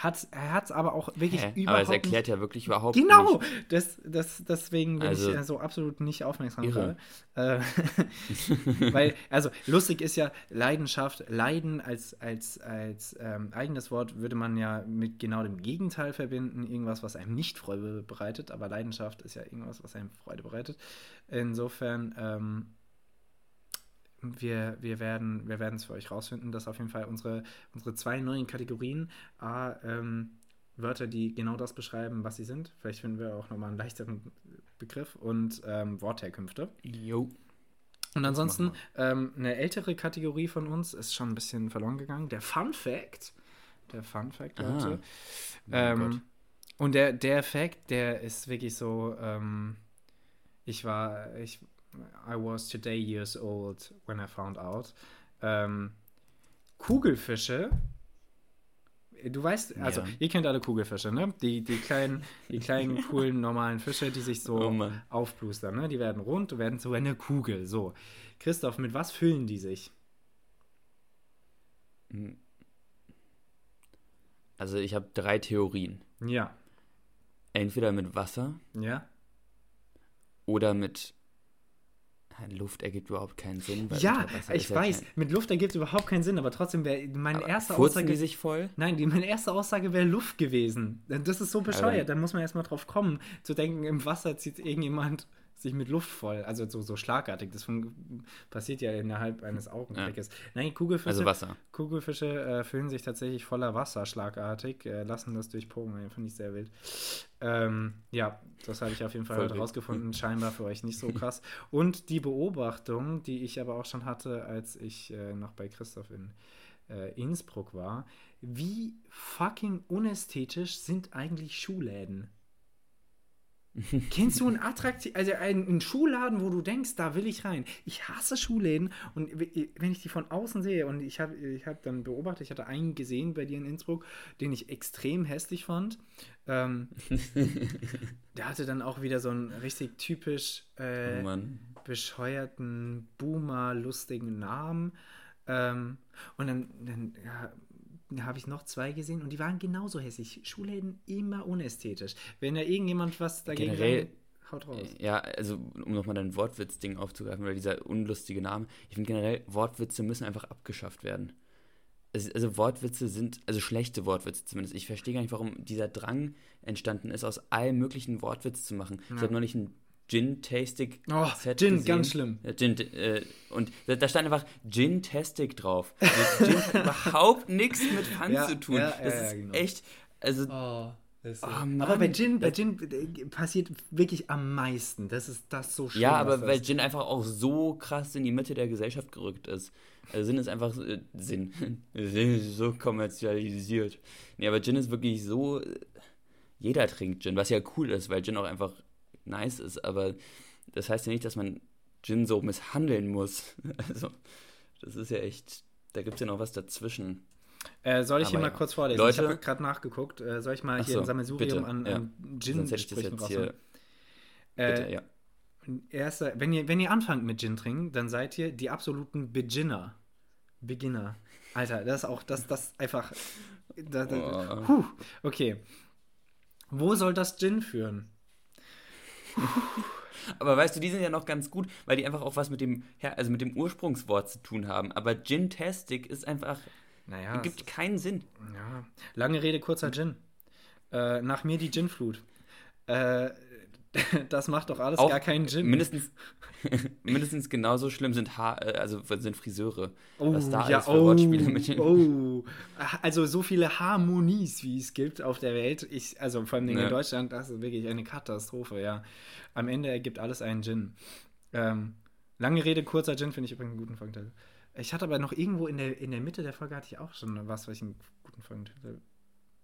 Hat, er hat es aber auch wirklich Hä? überhaupt Aber es erklärt ja wirklich überhaupt Genau, nicht. das, das, deswegen bin Also, ich äh, so absolut nicht aufmerksam irre. Äh, (laughs) weil, also lustig ist ja Leidenschaft, Leiden als, als, als ähm, eigenes Wort würde man ja mit genau dem Gegenteil verbinden, irgendwas, was einem nicht Freude bereitet, aber Leidenschaft ist ja irgendwas, was einem Freude bereitet. Insofern, ähm, wir, wir werden wir es für euch rausfinden, dass auf jeden Fall unsere, unsere zwei neuen Kategorien, A, ähm, Wörter, die genau das beschreiben, was sie sind. Vielleicht finden wir auch nochmal einen leichteren Begriff und ähm, Wortherkünfte. Jo. Und ansonsten ähm, eine ältere Kategorie von uns ist schon ein bisschen verloren gegangen. Der Fun Fact. Der Fun Fact, Ah. Leute. Oh Gott. Ähm, und der, der Fact, der ist wirklich so, ähm, ich war, ich, I was today years old when I found out. Ähm, Kugelfische, du weißt, also Ja. ihr kennt alle Kugelfische, ne? Die, die kleinen, die kleinen, (laughs) coolen, normalen Fische, die sich so Oh aufblustern, ne? Die werden rund und werden zu einer Kugel. So. Christoph, mit was füllen die sich? Hm. Also ich habe drei Theorien. Ja. Entweder mit Wasser Ja? oder mit Luft ergibt überhaupt keinen Sinn. Ja, ich ja weiß, kein- mit Luft ergibt es überhaupt keinen Sinn, aber trotzdem wäre meine Aber erste Aussage. die sich voll? Nein, die, meine erste Aussage wäre Luft gewesen. Das ist so bescheuert. Dann muss man erstmal drauf kommen, zu denken, im Wasser zieht irgendjemand sich mit Luft voll. Also so, so schlagartig. Das passiert ja innerhalb eines Augenblickes. Nein, Kugelfische, Also Wasser. Kugelfische äh, füllen sich tatsächlich voller Wasser schlagartig, äh, lassen das durchporen. Finde ich sehr wild. Ähm, ja, das habe ich auf jeden Fall heute rausgefunden. Scheinbar für euch nicht so (laughs) krass. Und die Beobachtung, die ich aber auch schon hatte, als ich äh, noch bei Christoph in äh, Innsbruck war, wie fucking unästhetisch sind eigentlich Schuhläden? Kennst du einen attraktiv, also einen, Schuhladen, wo du denkst, da will ich rein? Ich hasse Schuhläden und wenn ich die von außen sehe und ich habe ich hab dann beobachtet, ich hatte einen gesehen bei dir in Innsbruck, den ich extrem hässlich fand. Ähm, (laughs) der hatte dann auch wieder so einen richtig typisch äh, oh bescheuerten, Boomer-lustigen Namen. Ähm, und dann, dann ja, habe ich noch zwei gesehen und die waren genauso hässlich. Schulläden immer unästhetisch. Wenn da irgendjemand was dagegen Generell- sagt, haut raus. Ja, also um nochmal dein Wortwitz-Ding aufzugreifen, oder dieser unlustige Name. Ich finde generell, Wortwitze müssen einfach abgeschafft werden. Es, also Wortwitze sind, also schlechte Wortwitze zumindest. Ich verstehe gar nicht, warum dieser Drang entstanden ist, aus allen möglichen Wortwitz zu machen. Ich Ja. habe neulich ein Gin-Tastic Oh, Set Gin, gesehen. ganz schlimm. Gin, äh, und da, stand einfach Gin-Tastic drauf. Also Gin hat überhaupt nichts mit Fun Ja, zu tun. ja, das ja, ist ja, genau. echt, also Oh, Oh, aber bei Gin, bei Gin äh, passiert wirklich am meisten. Das ist das so schlimm. Ja, aber weil Gin einfach auch so krass in die Mitte der Gesellschaft gerückt ist. Also Sinn ist einfach äh, Sinn. (laughs) Sinn ist so kommerzialisiert. Nee, aber Gin ist wirklich so. Jeder trinkt Gin, was ja cool ist, weil Gin auch einfach nice ist, aber das heißt ja nicht, dass man Gin so misshandeln muss. (laughs) Also, das ist ja echt. Da gibt es ja noch was dazwischen. Äh, soll ich hier Aber mal ja. kurz vorlesen? Leute- ich habe gerade nachgeguckt. Äh, soll ich mal hier so, ein Sammelsurium bitte, an, ja. an das Gin-Sprüchen hier. Äh, Bitte, ja. Erster, wenn ihr, wenn ihr anfangt mit Gin trinken, dann seid ihr die absoluten Beginner. Beginner. Alter, das ist auch, das, das einfach. Da, da, Oh. Okay. Wo soll das Gin führen? Aber weißt du, die sind ja noch ganz gut, weil die einfach auch was mit dem, also mit dem Ursprungswort zu tun haben. Aber Gin-Tastic ist einfach, Naja, gibt keinen Sinn. Ja, lange Rede, kurzer Gin. Äh, nach mir die Ginflut. Äh, (laughs) das macht doch alles Auch gar keinen Gin. Mindestens, (laughs) mindestens genauso schlimm sind Haar, äh, also sind Friseure. Oh, was da ja, alles für oh, Wortspiele mit den- oh. (laughs) Also so viele Harmonies, wie es gibt auf der Welt. Ich, also vor allem in Ja. Deutschland, das ist wirklich eine Katastrophe, ja. Am Ende ergibt alles einen Gin. Ähm, lange Rede, kurzer Gin finde ich übrigens einen guten Folgentitel. Ich hatte aber noch irgendwo in der, in der Mitte der Folge hatte ich auch schon was, was ich einen guten Folgentitel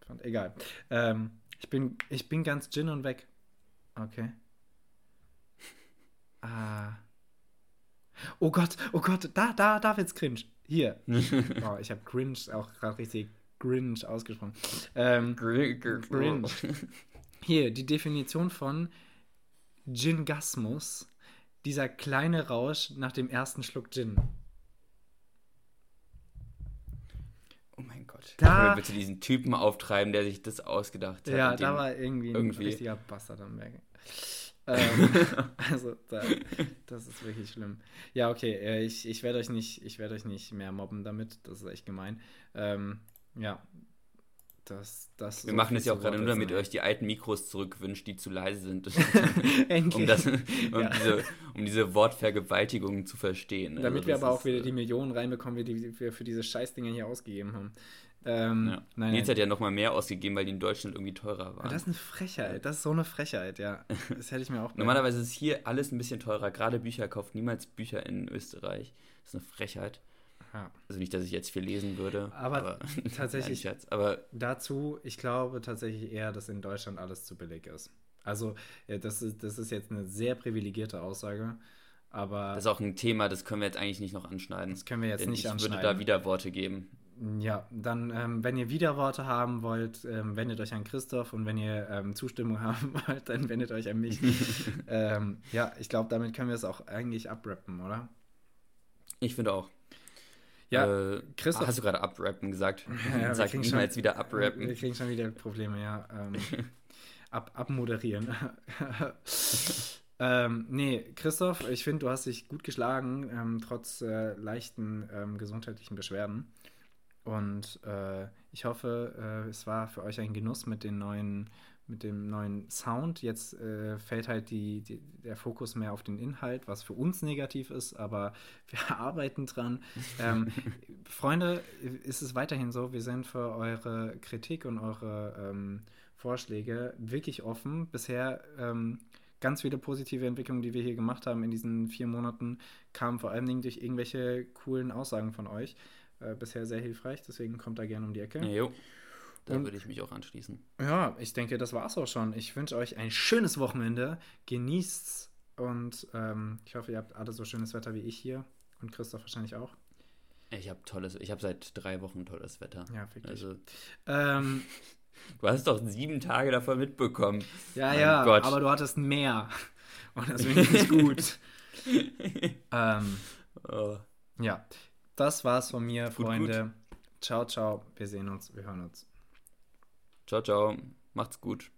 fand. Egal. Ähm, ich, bin, ich bin ganz Gin und weg. Okay. Ah. Oh Gott, oh Gott, da, da, da wird's cringe. Hier. (laughs) Oh, ich habe cringe auch gerade richtig cringe ausgesprochen. Ähm, Cringe. hier, die Definition von Gingasmus. Dieser kleine Rausch nach dem ersten Schluck Gin. Oh mein Gott. Da- Können wir bitte diesen Typen auftreiben, der sich das ausgedacht hat? Ja, da war irgendwie ein irgendwie- richtiger Bastard am Werk. (laughs) ähm, (laughs) also, da, das ist wirklich schlimm. Ja, okay, äh, ich, ich werde euch, nicht- ich werd euch nicht mehr mobben damit. Das ist echt gemein. Ähm, ja, das, das Wir so machen es ja auch gerade nur, damit ihr euch die alten Mikros zurückwünscht, die zu leise sind. (laughs) Um, das, um, Ja. diese, um diese Wortvergewaltigung zu verstehen. Damit Also wir aber auch wieder äh, die Millionen reinbekommen, die wir für diese Scheißdinger hier ausgegeben haben. Ähm, Ja. Nein, Nils nein. hat ja nochmal mehr ausgegeben, weil die in Deutschland irgendwie teurer Aber waren. das ist eine Frechheit. Das ist so eine Frechheit, ja. (laughs) Das hätte ich mir auch Normalerweise ist hier alles ein bisschen teurer. Gerade Bücher kauft niemals Bücher in Österreich. Das ist eine Frechheit. Ja. Also nicht, dass ich jetzt viel lesen würde. Aber (laughs) tatsächlich- Nein, Scherz. Aber Dazu, ich glaube tatsächlich eher, dass in Deutschland alles zu billig ist. Also, ja, das ist, das ist jetzt eine sehr privilegierte Aussage, aber das ist auch ein Thema, das können wir jetzt eigentlich nicht noch anschneiden. das können wir jetzt Denn nicht ich würde anschneiden. da wieder Worte geben. Ja, dann, ähm, wenn ihr Widerworte haben wollt, ähm, wendet euch an Christoph und wenn ihr ähm, Zustimmung (laughs) haben wollt, dann wendet euch an mich. (laughs) ähm, ja, ich glaube, damit können wir es auch eigentlich abrappen, oder? Ich finde auch. Ja, äh, Christoph- Hast du gerade abrappen gesagt? (laughs) Ja, wir Sag kriegen niemals schon- wieder Wir abrappen. kriegen schon wieder Probleme, ja. Ähm, ab, abmoderieren. ähm, nee, Christoph, ich finde, du hast dich gut geschlagen, ähm, trotz äh, leichten gesundheitlichen Beschwerden. Und äh, ich hoffe, äh, es war für euch ein Genuss mit den neuen, mit dem neuen Sound. Jetzt äh, fällt halt die, die, der Fokus mehr auf den Inhalt, was für uns negativ ist, aber (laughs) wir arbeiten dran. Ähm, (laughs) Freunde, ist es weiterhin so, wir sind für eure Kritik und eure ähm, Vorschläge wirklich offen. Bisher ähm, ganz viele positive Entwicklungen, die wir hier gemacht haben in diesen vier Monaten, kamen vor allen Dingen durch irgendwelche coolen Aussagen von euch. Äh, bisher sehr hilfreich, deswegen kommt da gerne um die Ecke. Ja, jo. Da würde ich mich auch anschließen. Ja, ich denke, das war's auch schon. Ich wünsche euch ein schönes Wochenende. Genießt's und ähm, ich hoffe, ihr habt alle so schönes Wetter wie ich hier und Christoph wahrscheinlich auch. Ich habe tolles, ich habe seit drei Wochen tolles Wetter. Ja, wirklich. Also, Ähm, (laughs) du hast doch sieben Tage davon mitbekommen. ja, Mein ja, Gott. aber du hattest mehr. Und das finde ich nicht gut. (laughs) ähm, Oh. ja, das war's von mir, Gut, Freunde. Ciao, ciao. Wir sehen uns, wir hören uns. Ciao, ciao. Macht's gut.